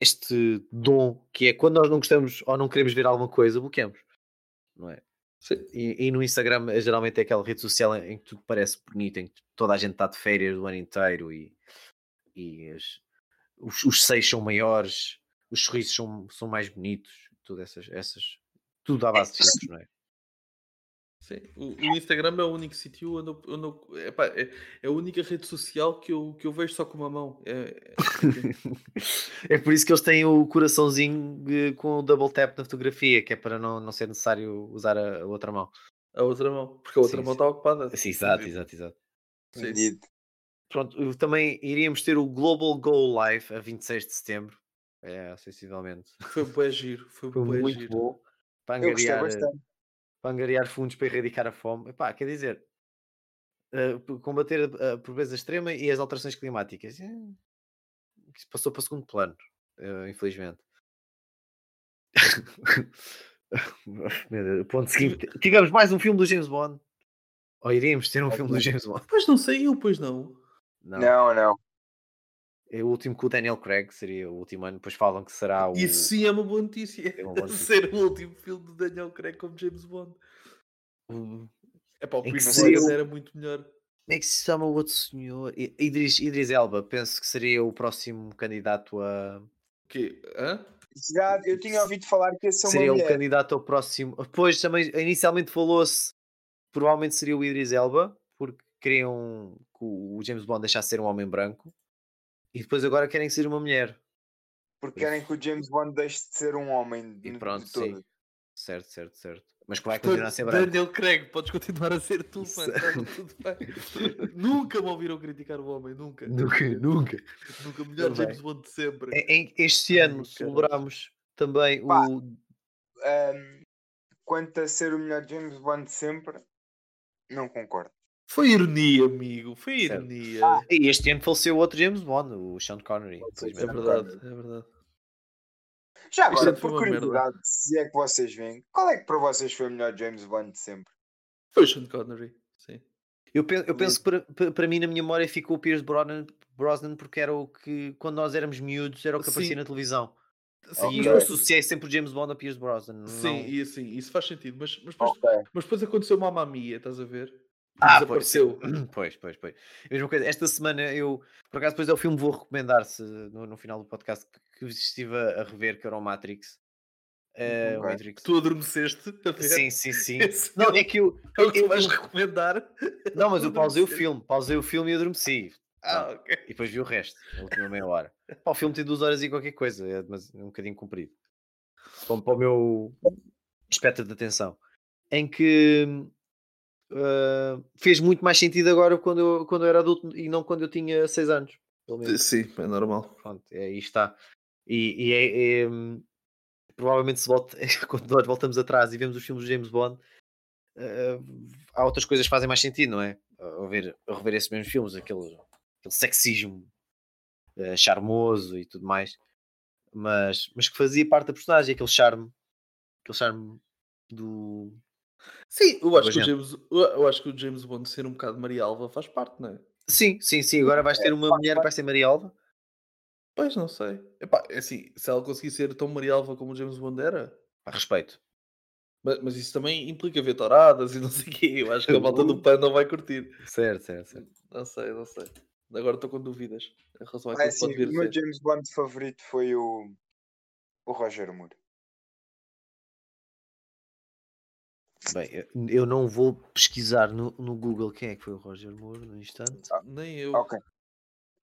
este dom que é quando nós não gostamos ou não queremos ver alguma coisa, bloqueamos. Não é? E, e no Instagram eh, geralmente é aquela rede social em, que tudo parece bonito, em que toda a gente está de férias do ano inteiro e, e as- os, os seios são maiores, os sorrisos são, são mais bonitos, todas essas, essas tudo à base de filtros, não é? Sim. O, o Instagram é o único sítio onde eu, onde eu- epá, é, é a única rede social que eu, que eu vejo só com uma mão. É, é- <laughs> É por isso que eles têm o coraçãozinho com o double tap na fotografia, que é para não, não ser necessário usar a, a outra mão. a outra mão. Porque a outra Sim, mão sim. está ocupada. Sim, exato, exato, exato. Sim. Pronto, também iríamos ter o Global Go Live a 26 de setembro. É, sensivelmente. Foi bué giro. Foi, Foi muito giro. bom para Eu gostei angariar, eh, bastante. Para angariar fundos para erradicar a fome. Epá, quer dizer, p- combater a, a pobreza extrema e as alterações climáticas. Eh, Isso passou para segundo plano, eh, infelizmente. <laughs> Meu Deus, ponto seguinte. Tivemos mais um filme do James Bond. Ou iríamos ter um filme do James Bond? Pois não saiu, pois não. Não. Não, não. É o último com o Daniel Craig, seria o último ano. Depois falam que será o. Isso sim é uma boa notícia. É uma <laughs> boa notícia. Ser o último filme do Daniel Craig como James Bond. o- É pá, o Em que Pierce seria Brosnan o- era muito melhor. Como é que se chama o outro senhor? Idris, Idris Elba, penso que seria o próximo candidato a. Que? Hã? Já, eu tinha ouvido falar que esse é uma Seria o mulher. candidato ao próximo. Pois também inicialmente falou-se provavelmente seria o Idris Elba, porque queriam que o James Bond deixasse de ser um homem branco e depois agora querem ser uma mulher. Porque querem que o James Bond deixe de ser um homem E pronto, todo. sim. Certo, certo, certo. Mas que vai continuar a ser branco. Daniel Craig, podes continuar a ser tu, mano. tá tudo bem. <laughs> nunca me ouviram criticar o homem, nunca. Nunca, nunca. Nunca melhor James bem. Bond de sempre. Em- em- Este ano celebramos também Pá. o. Ahm, quanto a ser o melhor James Bond de sempre, não concordo. Foi ironia, amigo. Foi ironia. E este ano faleceu outro James Bond, o Sean Connery. É verdade, é verdade. Já agora, foi por curiosidade, se é que vocês veem, qual é que para vocês foi o melhor James Bond de sempre? Foi o Sean Connery, sim. Eu, pe- eu penso que para, para- para mim, na minha memória, ficou o Pierce Brosnan, Brosnan porque era o que, quando nós éramos miúdos, era o que aparecia Sim. na televisão. Sim, E Ok. eu associei sempre o James Bond a Pierce Brosnan. sim, não- e assim, isso faz sentido. Mas, mas, depois, Ok. mas depois aconteceu uma mamia, estás a ver? Ah, pois, Desapareceu. <clears throat> Pois, pois, pois. Mesma coisa. Esta semana eu, por acaso, depois é o filme vou recomendar se no, no final do podcast que, que estive a, a rever, que era o Matrix. Eh, o Ok. Matrix. Tu adormeceste a ver? Sim, sim, sim. <laughs> Esse Não, é que eu. é o que tu vais eu- recomendar. não, mas eu <laughs> pausei o filme. Pausei o filme e adormeci. Ah, ok. E depois vi o resto, a última meia hora. Pá, o filme tem duas horas e qualquer coisa, é, mas é um bocadinho comprido. Para, para o meu espectro de atenção. Em que ah, fez muito mais sentido agora quando eu, quando eu era adulto e não quando eu tinha 6 anos. Pelo menos. Sim, é normal. Pronto, é, aí está. E, e é, é, hum, provavelmente se volta, <laughs> quando nós voltamos atrás e vemos os filmes de James Bond, ah, há outras coisas que fazem mais sentido, não é? A ver, rever esses mesmos filmes, aquele, aquele sexismo ah, charmoso e tudo mais, mas, mas que fazia parte da personagem, aquele charme, aquele charme do. Sim, eu acho, que o. James, eu acho que o James Bond ser um bocado Maria Alva faz parte, não é? Sim, sim, sim. Agora vais ter uma mulher que vai ser Maria Alva. Pois, não sei. Epá, é assim, se ela conseguir ser tão Maria Alva como o James Bond era, A respeito. mas, mas isso também implica ver touradas <laughs> e não sei o quê. Eu acho que a malta do <laughs> PAN não vai curtir. Certo, certo, certo. Não sei, não sei. Agora estou com dúvidas em relação Ah, àquilo que assim, pode vir o a meu ser. James Bond favorito foi o, o Roger Moore. Bem, eu- eu não vou pesquisar no, no Google quem é que foi o Roger Moore no instante. Nem eu. Ok.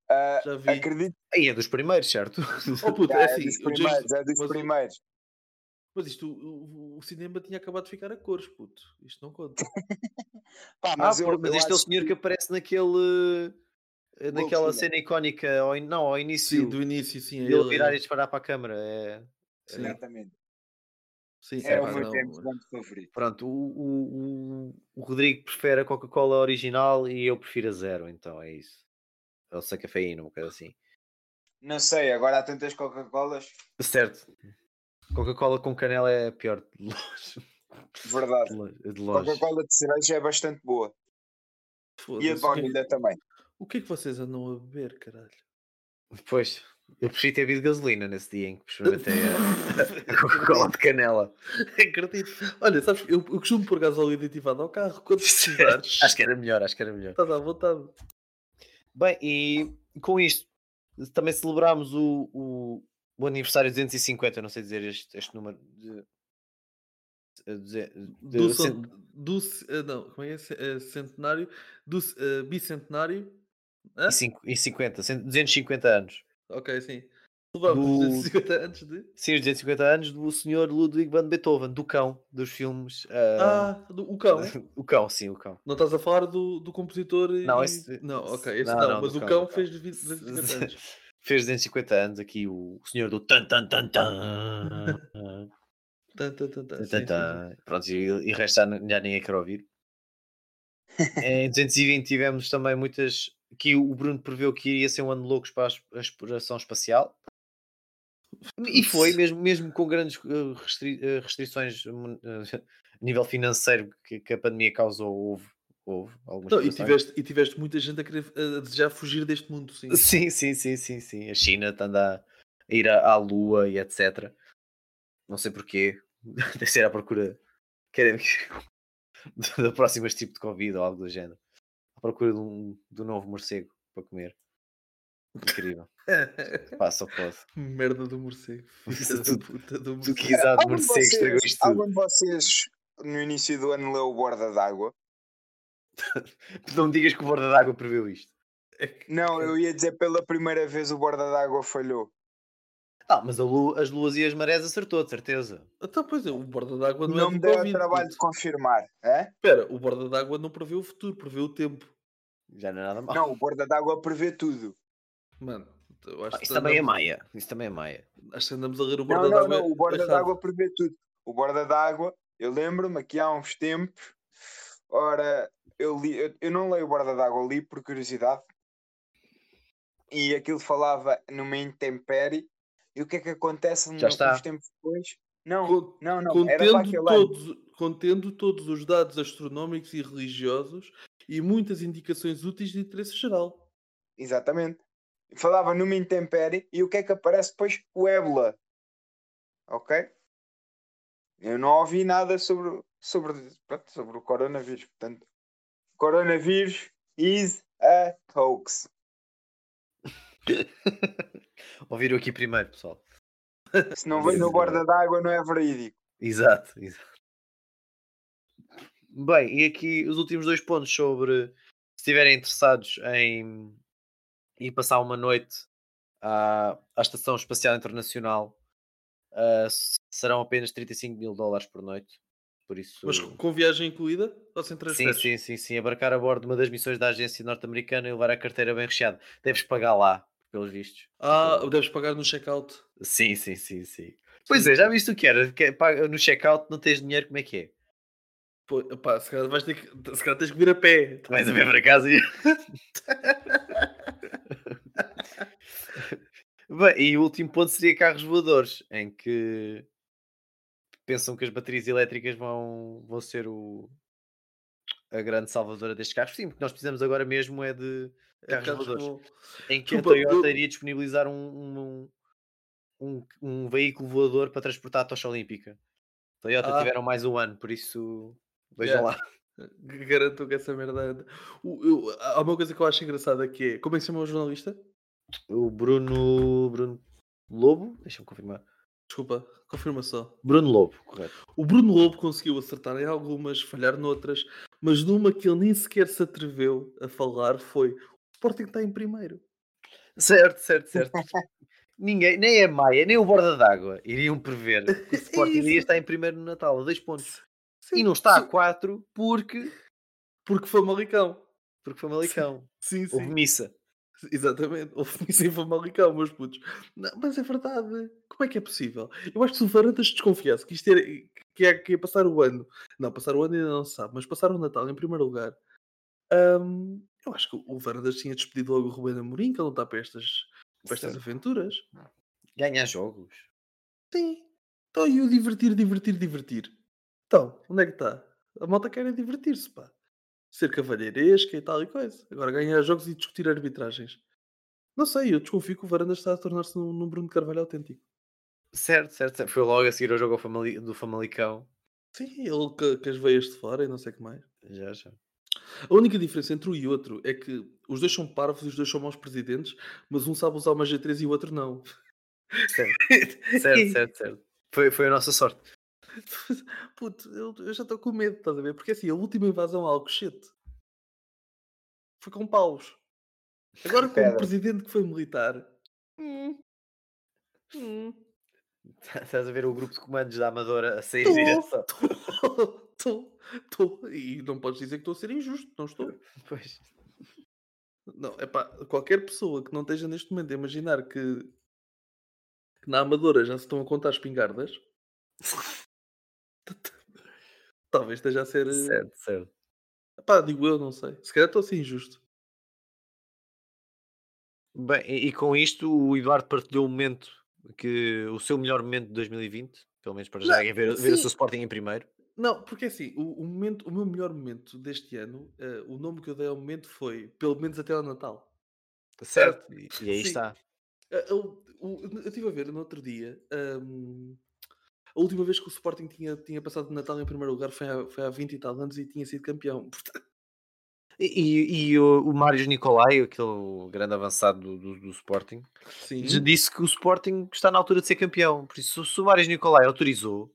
Ah, Já vi. acredito Aí é dos primeiros, certo? <laughs> Oh puto, que é é assim, dos o James- primeiros, é dos mas primeiros. Mas isto, o, o- cinema tinha acabado de ficar a cores, puto. Isto não conta. <laughs> Pá, Ah, mas eu, por- mas eu este é o senhor que aparece naquele. eh, Naquela cena icónica, ao, não, ao início, Sim, do início, sim. é dele ele, virar é. e disparar para a câmara. É, Sim, Exatamente. Sim, É o meu James Bond favorito. pronto, o, o, o, Rodrigo prefere a Coca-Cola original e eu prefiro a zero, então é isso. Ou sem cafeína, um bocado assim. Não sei, agora há tantas Coca-Colas. Certo. Coca-Cola com canela é a pior de longe. Verdade. Coca-Cola de cereja é bastante boa. E a é, baunilha também. o que é que vocês andam a beber, caralho? Pois, eu preferi ter havido gasolina nesse dia em que experimentei a, Coca-Cola de canela. Acredito. Olha, sabes, eu, eu costumo pôr gasóleo aditivado ao carro quando precisares. <laughs> acho que era melhor, acho que era melhor. Estás à vontade. Bem, e com isto também celebramos o, o, o aniversário 250, não sei dizer este, este número de. de- de- Do, cen- cen- do eh, não, como é que é? Eh, centenário, do eh, bicentenário. E cinco- e 50, cen- 250 anos. Ok, sim. Levamos Do- 250 <laughs> antes de. Sim, os 250 anos do senhor Ludwig van Beethoven, do cão, dos filmes. ah, Ah, do, o cão. <laughs> o cão, sim, o cão. Não estás a falar do, do compositor? e- Não, esse- Não, ok, esse não, não, não, mas o cão, cão, fez 250 <laughs> anos. Fez 250 anos aqui o, o senhor do tan tan tan tan. Tan, tan, tan, tan. Tan, tan. Pronto, e, e n- já ninguém quer ouvir. em 220 tivemos também muitas. Que o Bruno preveu que iria ser um ano de loucos para a exploração espacial. E <laughs> foi, mesmo, mesmo com grandes eh, restri- eh, restrições eh, a nível financeiro que, que a pandemia causou, houve, houve algumas Não, e, tiveste, e tiveste muita gente a, querer, a desejar fugir deste mundo, sim. <laughs> Sim, sim, sim, sim, sim. A China anda a ir à, à Lua e etc. Não sei porquê. <laughs> Deve ser à procura. Querem da próxima tipo de Covid ou algo do género. Procura de um, de um novo morcego para comer. Incrível. <laughs> Pá, só pode. Merda do morcego. <laughs> Filha Tu- puta do Tu morcego. que exato Algum de morcego estragou vocês, isto tudo. algum de vocês no início do ano leu o Borda d'Água? <laughs> Não me digas que o Borda d'Água previu isto. É Não, eu ia dizer pela primeira vez o Borda d'Água falhou. Ah, mas a lua- as luas e as marés acertou, de certeza. Então, pois é, o borda d'água não, Não é me deu o trabalho de confirmar. É? Espera, o borda d'água não prevê o futuro, prevê o tempo. Já não é nada mal. Não, o Borda d'Água prevê tudo. Mano, eu acho Ah, que isso também é andamos- maia. Isso também é maia. Acho que andamos a ler o Não, borda não, d'água. não, o Borda d'Água prevê tudo. O Borda d'Água, eu lembro-me aqui há uns tempos, ora, eu, li, eu, eu não leio o Borda d'Água, li por curiosidade, e aquilo falava numa intempérie, e o que é que acontece Já no- está. uns tempos depois? Não, Con- não, não, contendo, todos, contendo todos os dados astronómicos e religiosos e muitas indicações úteis de interesse geral. Exatamente. Falava numa intempérie e o que é que aparece depois? O ébola. Ok? Eu não ouvi nada sobre, sobre, pronto, sobre o coronavírus. Portanto, coronavírus is a hoax. <laughs> Ouviram aqui primeiro, pessoal. Se não vem no borda d'água, não é verídico. Exato, exato. Bem, e aqui os últimos dois pontos sobre se estiverem interessados em ir passar uma noite à, à Estação Espacial Internacional, s- serão apenas 35 mil dólares por noite. Por isso, Mas com viagem incluída ou sem sim, sim, sim, sim, abarcar a bordo de uma das missões da agência norte-americana e levar a carteira bem recheada. Deves pagar lá, pelos vistos. Ah, deves pagar no checkout. Sim, sim, sim, sim. Pois é, já viste o que era? É, no checkout não tens dinheiro, como é que é? Pô, se calhar vais ter que. Se calhar tens que vir a pé. Tu vais a ver para casa e. <laughs> Bem, e o último ponto seria carros voadores, em que pensam que as baterias elétricas vão, vão ser o, a grande salvadora destes carros. Sim, porque nós precisamos agora mesmo é de carros Carros voadores. Em que Desculpa, a Toyota eu- iria disponibilizar um, um, um, um veículo voador para transportar a tocha olímpica. Toyota Ah. tiveram mais um ano, por isso vejam Yeah. lá. <laughs> Garanto que essa merda anda. O- eu- há uma coisa que eu acho engraçada que é. Como é que se chama o jornalista? O Bruno. Bruno Lobo? Deixa-me confirmar. Desculpa, confirma só. Bruno Lobo, correto. O Bruno Lobo conseguiu acertar em algumas, falhar noutras, mas numa que ele nem sequer se atreveu a falar foi o Sporting está em primeiro. Certo, certo, certo. <laughs> Ninguém, nem a Maia, nem o Borda d'Água iriam prever <laughs> que o Sporting É iria estar em primeiro no Natal, a dois pontos. Sim, E não está a sim, quatro porque, Porque foi Malicão. porque foi Malicão. Sim, sim. <laughs> Houve missa. Exatamente. Houve isso em Famalicão, meus putos. Não, mas é verdade. Como é que é possível? Eu acho que se o Varandas desconfiasse que isto era, que, é, que ia passar o ano. Não, passar o ano ainda não se sabe, mas passar o Natal em primeiro lugar. hum, eu acho que o Varandas tinha despedido logo o Rubén Amorim, que ele não está para estas, para estas aventuras. Ganhar jogos. Sim. Então, e o divertir, divertir, divertir? Então, onde é que está? A malta quer é divertir-se, pá. Ser cavalheiresca e tal e coisa. Agora ganhar jogos e discutir arbitragens. Não sei, eu desconfio que o Varandas está a tornar-se num, num Bruno Carvalho autêntico. Certo, certo, certo. Foi logo a seguir ao jogo do Famalicão. Sim, ele com, com as veias de fora e não sei o que mais. Já, já. A única diferença entre um e outro é que os dois são parvos e os dois são maus presidentes, mas um sabe usar uma G3 e o outro não. Certo, <laughs> certo, certo, certo. Foi, foi a nossa sorte. <laughs> Puto, eu, eu já estou com medo, estás a ver? Porque assim, a última invasão a Alcochete foi com paus. Agora com o Pedra. presidente que foi militar. hum, hum, <laughs> Estás a ver o grupo de comandos da Amadora a sair Tô. direção. Estou, <laughs> estou. E não podes dizer que estou a ser injusto, não estou. Pois. Não, é pá, qualquer pessoa que não esteja neste momento a imaginar que, que na Amadora já se estão a contar espingardas, <laughs> talvez esteja a ser. eh, Certo, certo. Pá, digo eu, não sei. Se calhar estou a ser injusto. Bem, e, e com isto o Eduardo partilhou o momento que o seu melhor momento de 2020, pelo menos para já, Não, é ver, ver o seu Sporting em primeiro. Não, porque assim, o, o momento, o meu melhor momento deste ano, eh, o nome que eu dei ao momento foi pelo menos até ao Natal. Certo. E, e aí Sim. está. Eh, eu, estive a ver no outro dia. hum, a última vez que o Sporting tinha, tinha passado o Natal em primeiro lugar foi há, foi há 20 e tal anos e tinha sido campeão. <laughs> Portanto, E, e- o, o Mário Nicolai, aquele grande avançado do, do- do Sporting, sim. disse que o Sporting está na altura de ser campeão. Por isso, se o Mário Nicolai autorizou,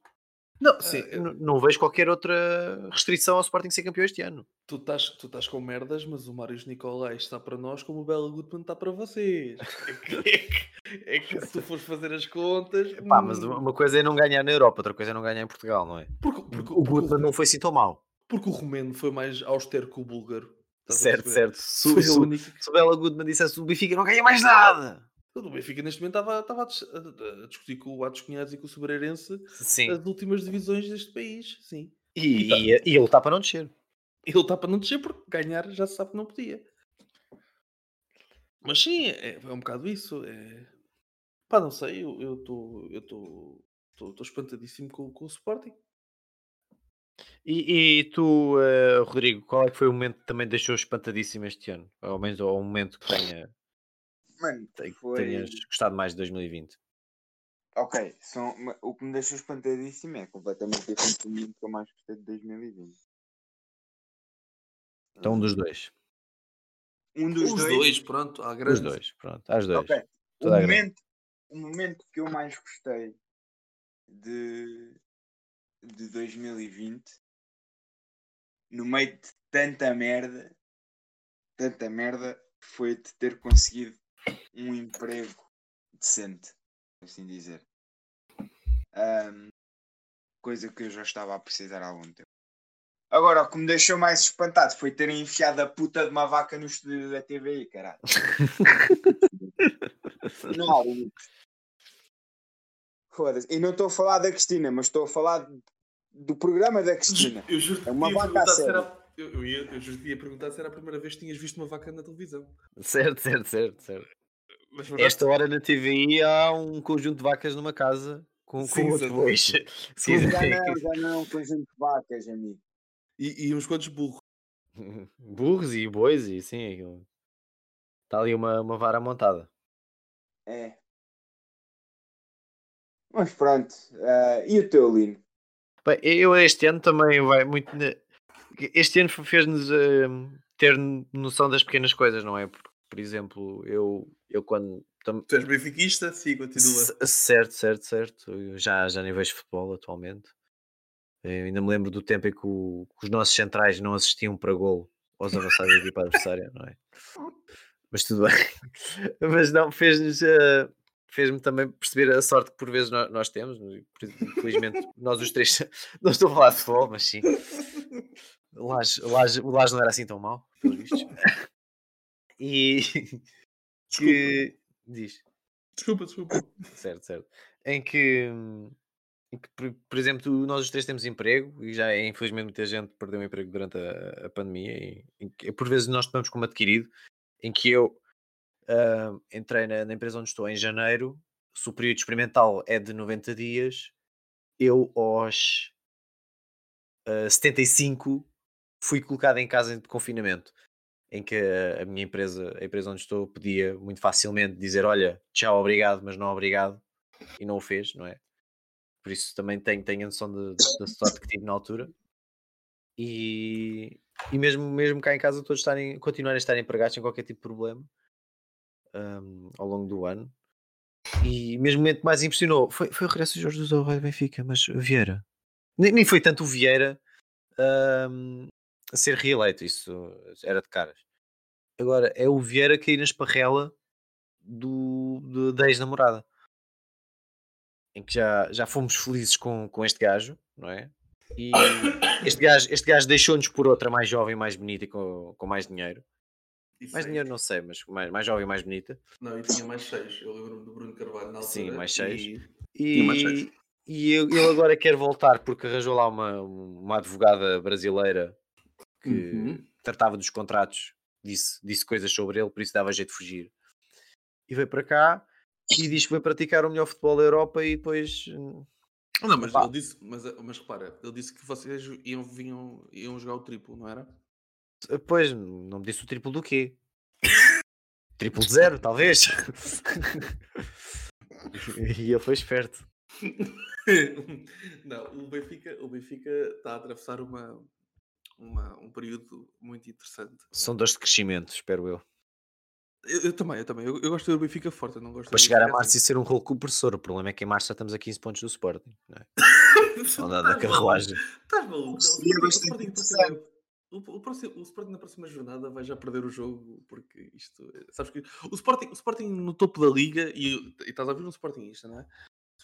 Não, sim, eh, n- não vejo qualquer outra restrição ao Sporting ser campeão este ano. tu estás, tu estás com merdas, mas o Mário Nicolai está para nós como o Bela Goodman está para vocês. <laughs> <laughs> É que, se tu fores fazer as contas. Pá, mas hum, uma coisa é não ganhar na Europa, outra coisa é não ganhar em Portugal, não é? porque, porque, O Gutmann não foi assim tão mal. porque o romeno foi mais austero que o búlgaro. Certo, certo. Se, Foi se, a única. se o Bela Goodman dissesse o Benfica não ganha mais nada. O Benfica neste momento estava, estava a, dis- a- a discutir com o Atos Cunhados e com o Sobreirense Sim. as últimas divisões deste país, sim. E, E tá- e, e ele está para não descer. Ele está para não descer porque ganhar já se sabe que não podia. Mas sim, é, é um bocado isso. É... Pá, não sei, eu estou eu estou estou espantadíssimo com, com o Sporting. E, e tu, eh, Rodrigo, qual é que foi o momento que também deixou espantadíssimo este ano? Ou ao menos ou um momento que tenha, Mano, que foi. tenhas gostado mais de 2020? Ok, são... o que me deixou espantadíssimo é completamente diferente do momento que eu mais gostei de 2020. Então, um dos dois. Um dos Os dois. dois, pronto, há Os grande. dois, pronto. Às dois. Ok. O grande. O momento que eu mais gostei de, de 2020, no meio de tanta merda, tanta merda, foi de ter conseguido um emprego decente, assim dizer. Ahm, coisa que eu já estava a precisar há algum tempo. Agora, o que me deixou mais espantado foi terem enfiado a puta de uma vaca no estúdio da TVI, caralho. <laughs> Não, Foda-se. E não estou a falar da Cristina, mas estou a falar do programa da Cristina. Eu juro É uma ia vaca a perguntar se sério. era. Eu, eu ia, eu juro que ia perguntar se era a primeira vez que tinhas visto uma vaca na televisão. Certo, certo, certo, certo. Mas verdade, Esta hora na TVI há um conjunto de vacas numa casa com, Sim, com outros exato. bois. Sim, <laughs> Já não, já não, conjunto de vacas, amigo. E, e uns quantos burros. <laughs> Burros e bois e sim, aquilo. Está ali uma, uma vara montada. É. Mas pronto. eh, e o teu, Lino? Bem, eu este ano também vai muito. Este ano fez-nos eh, ter noção das pequenas coisas, não é? Porque, por exemplo, eu, eu quando. tam- Tu és benfiquista? Sim, continua. C- Certo, certo, certo. Eu já, já nem vejo futebol atualmente. Eu ainda me lembro do tempo em que, o- que os nossos centrais não assistiam para golo aos avançados da equipa adversária, não é? <laughs> Mas tudo bem. <laughs> Mas não, fez-nos. eh, Fez-me também perceber a sorte que por vezes nós, nós temos. Por- Infelizmente, <laughs> nós os três. <laughs> Não estou a falar de futebol, mas sim. O Laje, o Laje- o Laje não era assim tão mau, pelos vistos. E. que. Diz. Desculpa, desculpa. Certo, certo. Em que, em que, por, por exemplo, nós os três temos emprego e já é, infelizmente muita gente perdeu o emprego durante a, a pandemia e, que, por vezes nós tomamos como adquirido, em que eu ah, entrei na, na empresa onde estou em janeiro, se o período experimental é de 90 dias, eu aos ah, 75 fui colocado em casa de confinamento, em que a, minha empresa, a empresa onde estou, podia muito facilmente dizer: Olha, tchau, obrigado, mas não obrigado, e não o fez, não é? Por isso também tenho, tenho a noção da sorte que tive na altura. E, e mesmo, mesmo cá em casa, todos estarem, continuarem a estar empregados sem qualquer tipo de problema hum, ao longo do ano. E mesmo o momento mais impressionou foi, foi o regresso de Jorge ao Raio Benfica, mas Vieira. Nem, nem foi tanto o Vieira hum, a ser reeleito, isso era de caras. Agora é o Vieira cair na esparrela do, do, da ex-namorada. Em que já, já fomos felizes com, com este gajo, não é? E este gajo, este gajo deixou-nos por outra mais jovem, mais bonita e com, com mais dinheiro. E Mais dinheiro não sei, mas mais, mais jovem e mais bonita. Não, e tinha mais seis. Eu lembro-me do Bruno Carvalho na altura. Sim, mais seis. E... E, Tinha mais seis. e eu- ele agora quer voltar porque arranjou lá uma, uma advogada brasileira que Uhum. tratava dos contratos, disse, disse coisas sobre ele, por isso dava jeito de fugir. E veio para cá e diz que vai praticar o melhor futebol da Europa e depois Não, mas Pá. ele disse, mas, mas repara, ele disse que vocês iam, vinham, iam jogar o triplo, não era? Pois, não me disse o triplo do quê? triplo de <laughs> zero, talvez. <laughs> e ele foi esperto. não, o Benfica, o Benfica está a atravessar uma, uma, um período muito interessante. São dores de crescimento, espero eu. Eu, eu também, eu também. Eu, eu gosto do Benfica forte, eu não gosto Para chegar a março e ser um rolo compressor. O problema é que em março já estamos a 15 pontos do Sporting. Não é? <laughs> dá da carruagem. Estás maluco? O bastante Sporting, o, o, próximo, o Sporting na próxima jornada vai já perder o jogo porque isto. Sabes que o Sporting, o Sporting no topo da liga e, e estás a ver um Sportingista, não é?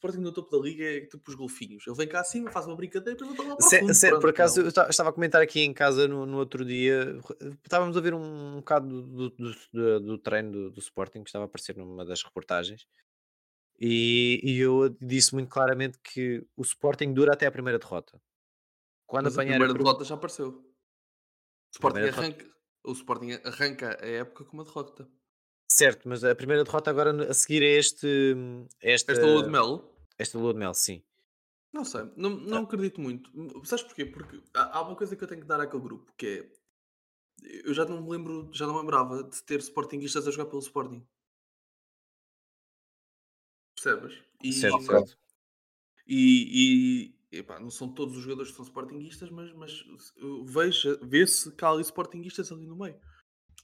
Sporting no topo da liga é tipo os golfinhos. Ele vem cá acima, faz uma brincadeira e depois volta lá fundo. por acaso, não. eu esta- estava a comentar aqui em casa no, no outro dia. Estávamos a ver um, bocado do, do, do- do treino do, do Sporting que estava a aparecer numa das reportagens. E, e eu disse muito claramente que o Sporting dura até a primeira derrota. Quando Mas a primeira a derrota já apareceu. O Sporting, derrota. arranca, o Sporting arranca a época com uma derrota. Certo, mas a primeira derrota agora a seguir é este, esta, Esta lua de mel, esta lua de mel, sim. não sei, não, não acredito muito. Sabes porquê? Porque há há uma coisa que eu tenho que dar àquele grupo, que é eu já não me lembro, já não me lembrava de ter Sportingistas a jogar pelo Sporting. Percebes? E, certo, certo. e, e epá, não são todos os jogadores que são Sportingistas, mas, mas vê-se que há ali Sportingistas ali no meio.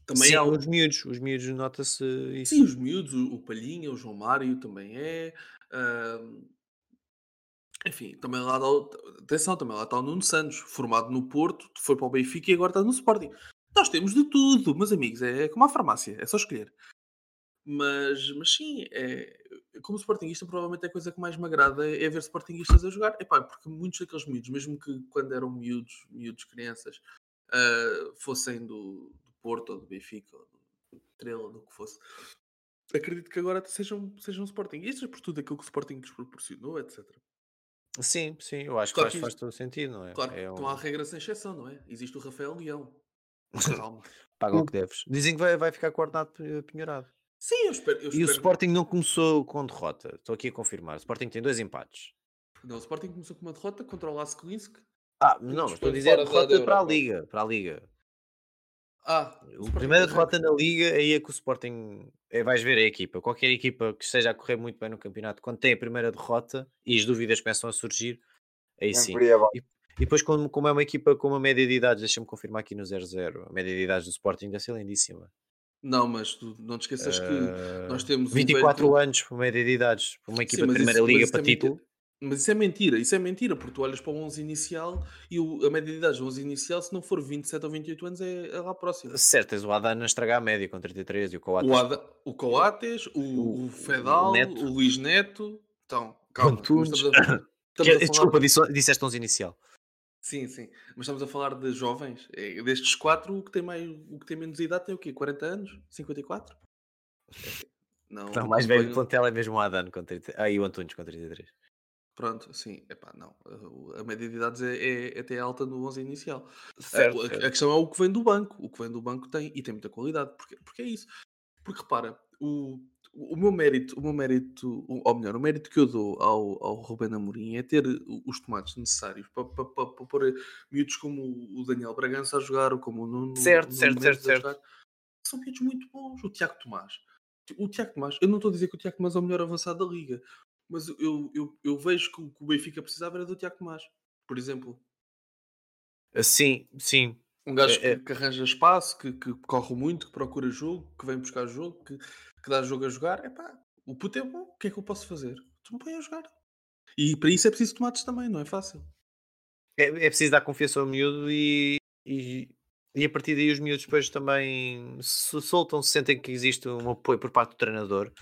Também Sim, há os miúdos, os miúdos nota-se isso. Sim, os miúdos, o, Palhinha, o João Mário também é. ahm, enfim, também lá está, atenção, também lá está o Nuno Santos, formado no Porto, foi para o Benfica e agora está no Sporting. Nós temos de tudo, meus amigos, é como a farmácia, é só escolher. Mas, mas sim, é, como Sportingista, provavelmente a coisa que mais me agrada é ver Sportingistas a jogar. Epá, porque muitos daqueles miúdos, mesmo que quando eram miúdos, miúdos crianças, ah, fossem do Porto ou do Benfica ou do Estrela, do que fosse, acredito que agora sejam, sejam Sportingistas por tudo aquilo que o Sporting lhes proporcionou, etc. Sim, sim, eu acho que Claro faz, que faz todo sentido, não é? Claro que é não um- há regra sem exceção, não é? Existe o Rafael Leão. <laughs> Calma. Paga o que deves. Dizem que vai, vai ficar coordenado pe- penhorado. Sim, eu espero. Eu E o espero- Sporting não começou com derrota. Estou aqui a confirmar. O Sporting tem dois empates. Não, o Sporting começou com uma derrota contra o Lask Linsk. Ah, Que não, estou a dizer derrota para a. Liga. Para a Liga. Ah, primeira arranca- derrota na Liga, aí é que o Sporting. É, vais ver a equipa. Qualquer equipa que esteja a correr muito bem no campeonato, quando tem a primeira derrota e as dúvidas começam a surgir, aí sim. Ia bom. E depois, como, como é uma equipa com uma média de idades, deixa-me confirmar aqui no 0-0, a média de idades do Sporting deve ser lindíssima. Não, mas tu não te esqueças que Ah, nós temos um 24 velho- anos por média de idades, uma Sim, equipa de mas primeira isso- liga para é mentira. Mas isso é mentira, isso é mentira, porque tu olhas para o 11 inicial e o- a média de idade do 11 inicial, se não for 27 ou 28 anos, é, é lá próximo. Certo, tens o Adana a estragar a média com 33 e o Coates. O, Ada, o Coates, o, O- o Fedal, o o, Neto. Luís Neto. Então, calma. Estamos a, <laughs> estamos Que- a falar- desculpa, disse, disseste 11 inicial. Sim, sim. Mas estamos a falar de jovens. É, destes quatro, o que, tem mais, o que tem menos idade tem o quê? 40 anos? 54? <laughs> Não, Não, mais velho do plantel é mesmo o Adana com 33. Ah, e o Antunes com 33. Pronto, sim. Epá, não. A- média de idades é, é, é até alta no 11 inicial. Certo, a, a- certo. a questão é o que vem do banco. O que vem do banco tem, e tem muita qualidade. Porque, porque é isso. Porque repara, o, o meu mérito, o meu mérito, ou melhor, o mérito que eu dou ao, ao Ruben Amorim é ter os tomates necessários para, para, para, para pôr miúdos como o Daniel Bragança a jogar ou como o Nuno, Certo, Nuno certo, certo, certo. São miúdos muito bons. O Tiago Tomás. O Tiago Tomás, eu não estou a dizer que o Tiago Tomás é o melhor avançado da liga, mas eu, eu, eu vejo que o que o Benfica precisava era do Tiago Tomás, por exemplo. Sim, sim. Um gajo É, é. que, que arranja espaço, que, que corre muito, que procura jogo, que vem buscar jogo, que, que dá jogo a jogar. Epá, o puto é bom, o que é que eu posso fazer? Tu me põe a jogar. E para isso é preciso tomates também, não é fácil. É, é preciso dar confiança ao miúdo e, e, e a partir daí os miúdos depois também se soltam, se sentem que existe um apoio por parte do treinador.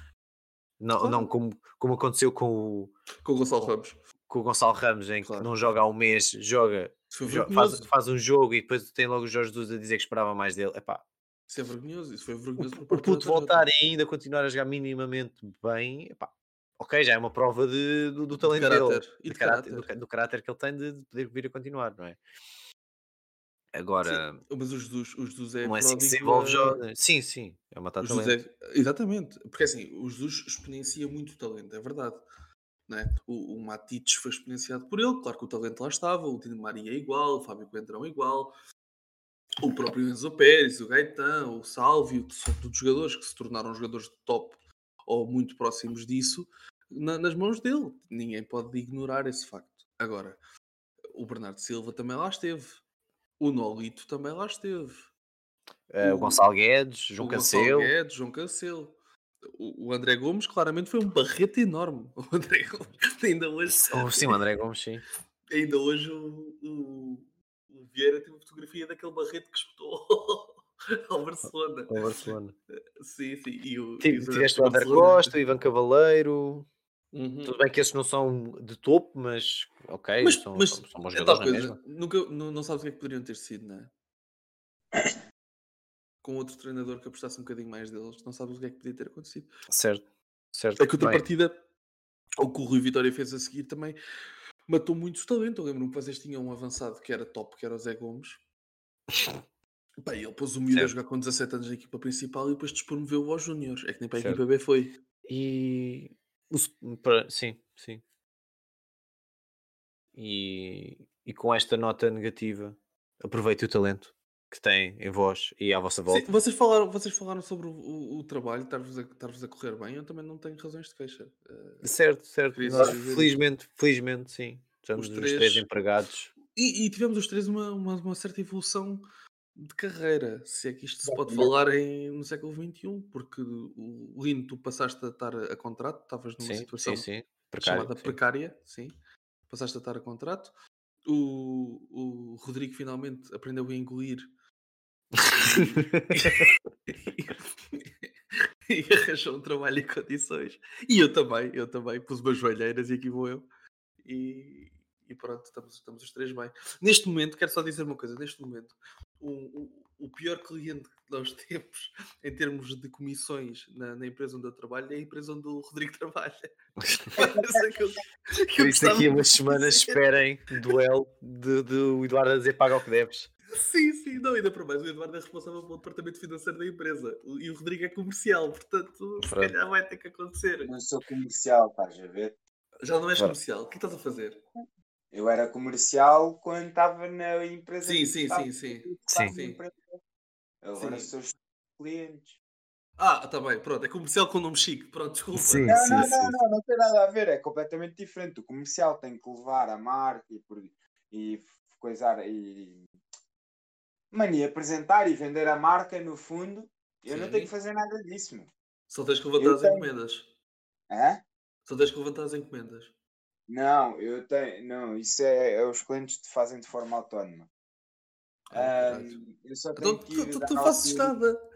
Não, Claro. não como, como aconteceu com o, Com o Gonçalo Ramos. com o Gonçalo Ramos, em Claro. que não joga há um mês, joga, faz, faz um jogo e depois tem logo o Jorge Jesus a dizer que esperava mais dele. Epá, Isso é vergonhoso. Isso foi o, vergonhoso por o do puto voltar e ainda continuar a jogar minimamente bem, epá, ok, já é uma prova de, do, do talento dele. caráter. E de de caráter, do, do caráter que ele tem de, de poder vir a continuar, não é? Agora, Mas o Jesus, o Jesus é não é assim que se desenvolve a- já. Sim, sim, é uma talento. Jesus é- Exatamente, porque assim, o Jesus exponencia muito o talento, é verdade. É? O, o Matites foi exponenciado por ele, claro que o talento lá estava, o Dino Maria é igual, o Fábio Coentrão é igual, o próprio Enzo Pérez, o Gaetão, o Sálvio, que são todos jogadores que se tornaram jogadores de top ou muito próximos disso, na- nas mãos dele. Ninguém pode ignorar esse facto. Agora, o Bernardo Silva também lá esteve, o Nolito também lá esteve. Eh, o o- Gonçalo Guedes, João o Gonçalo Cancelo. Guedes, João Cancelo. O, o André Gomes claramente foi um barrete enorme. <laughs> O André Gomes, ainda hoje, Oh, sim, o André Gomes, sim. ainda hoje o, o, o Vieira tem uma fotografia daquele barrete que espetou <laughs> ao Barcelona. O Barcelona. Sim, sim. E o, e Tive- o Tiveste o André Barcelona- Costa, o Ivan Cavaleiro. Uhum. Tudo bem que esses não são de topo, mas ok, Mas, são, mas são, são bons é jogadores na coisa, nunca, não, não sabes o que é que poderiam ter sido, não é? <coughs> Com outro treinador que apostasse um bocadinho mais deles, não sabes o que é que podia ter acontecido. Certo, certo. A outra Bem, partida, o que o Rui Vitória fez a seguir também matou muito talento. Eu lembro-me que vocês tinham um avançado que era top, que era o Zé Gomes. <laughs> Bem, ele pôs o miúdo a jogar com 17 anos na equipa principal e depois despromoveu aos Júniores. É que nem para a Certo. equipa B foi. E o sim, sim. E, e com esta nota negativa, aproveite o talento que tem em vós e à vossa volta. Sim, vocês, falaram, vocês falaram sobre o, o- o trabalho, estar-vos a, estar-vos a correr bem. Eu também não tenho razões de queixa. Eh, Certo, certo. Nós, felizmente, felizmente, sim. Estamos Os os três- três empregados. E, e tivemos os três uma, uma, uma certa evolução de carreira, se é que isto se pode falar em, no século XXI, porque o Lino, tu passaste a estar a contrato, estavas numa Sim, situação sim, sim. Precário, chamada precária, sim, passaste a estar a contrato. O, o Rodrigo finalmente aprendeu a engolir <laughs> e arranjou um trabalho em condições. E eu também, eu também, pus umas joelheiras e aqui vou eu. E, e pronto, estamos, estamos os três bem. Neste momento, quero só dizer uma coisa: neste momento, o, o, o pior cliente que nós <laughs> temos em termos de comissões na, na empresa onde eu trabalho é a empresa onde o Rodrigo <laughs> trabalha. <laughs> Parece que eu- que Por isso, daqui a gostava umas semanas esperem duelo de, de o Eduardo a dizer paga o que deves. Sim, sim, não, ainda para mais, o Eduardo é responsável pelo departamento financeiro da empresa e o Rodrigo é comercial, portanto, se Pronto. calhar vai ter que acontecer. Não sou comercial, estás a ver? Já não és Claro. comercial, o que estás a fazer? Eu era comercial quando estava na empresa. Sim, sim, sim, sim. Sim. Agora Sim. sou clientes. Ah, tá bem, pronto, é comercial com nome chique, pronto, desculpa. Sim. Não, não, não, não, não tem nada a ver, é completamente diferente. O comercial tem que levar a marca e, por, e coisar e. Mano, e apresentar e vender a marca no fundo. Eu não Sim. tenho que fazer nada disso, meu. Só tens que levantar Eu as tenho. encomendas. Hã? Só tens que levantar as encomendas. Não, eu tenho. Não, isso é, é os clientes que fazem de forma autónoma. Ah, caralho. Ahm, eu só Então tenho que tu, ir tu, dar tu fazes nada.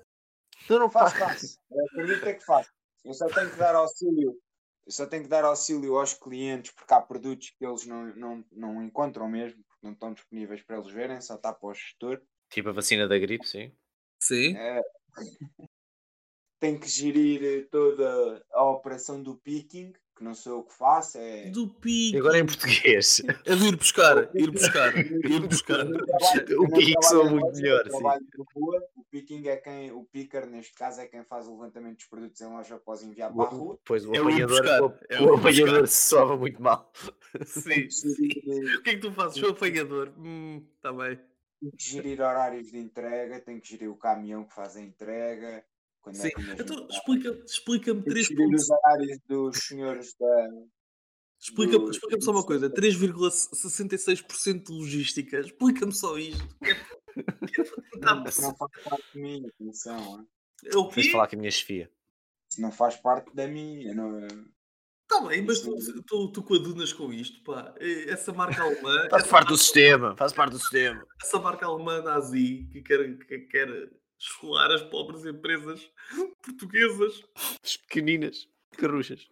Tu não fazes. faço. Acredita que faço. Eu só tenho que dar auxílio. Eu só tenho que dar auxílio aos clientes porque há produtos que eles não, não, não encontram mesmo, porque não estão disponíveis para eles verem, só está para o gestor. Tipo a vacina da gripe, sim. Sim. É, tem que gerir toda a operação do picking, que não sou eu que faço, é. Do pique. Agora em português. É de ir buscar, <laughs> ir buscar, ir buscar. <laughs> O pique soa trabalho em muito melhor, sim. o picking é quem, o picker neste caso é quem faz o levantamento dos produtos em loja após enviar para a rua. Pois o É apanhador, buscar, o, é o apanhador buscar. soava muito mal. <laughs> Sim. Gerir, O que é que tu fazes? Sou apanhador. Hum, tá bem. tem que gerir horários de entrega, tem que gerir o caminhão que faz a entrega. Quando Sim. é que mesmo Então, está. explica- explica-me que três pontos. os horários dos senhores da. Explica- do- Explica-me só uma coisa: 3,66% de logística. Explica-me só isto. <laughs> Não, isso não faz parte de mim, atenção. É o quê? falar com a minha chefia. Isso não faz parte da minha. Não, Tá bem, mas tu, tu, tu coadunas com isto, pá. Essa marca alemã, Faz parte do sistema. Faz parte do sistema. essa marca alemã nazi que quer, que quer esfolar as pobres empresas <laughs> portuguesas. As pequeninas carruchas.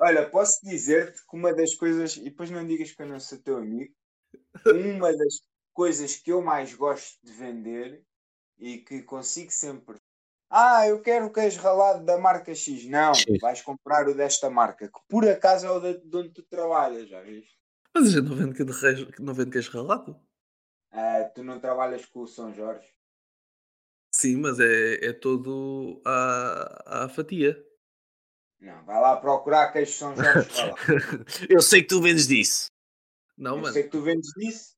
Olha, posso dizer-te que uma das coisas, e depois não digas que eu não sou teu amigo, <laughs> uma das coisas que eu mais gosto de vender e que consigo sempre. Ah, eu quero o queijo ralado da marca X. Não, X. vais comprar o desta marca, que por acaso é o de, de onde tu trabalhas, já viste? Mas a gente não vende, queijo não vende queijo ralado? Ah, tu não trabalhas com o São Jorge. Sim, mas é, é todo à, à fatia. Não, vai lá procurar queijo São Jorge. <laughs> Eu sei que tu vendes disso. Não, Eu mano. sei que tu vendes disso.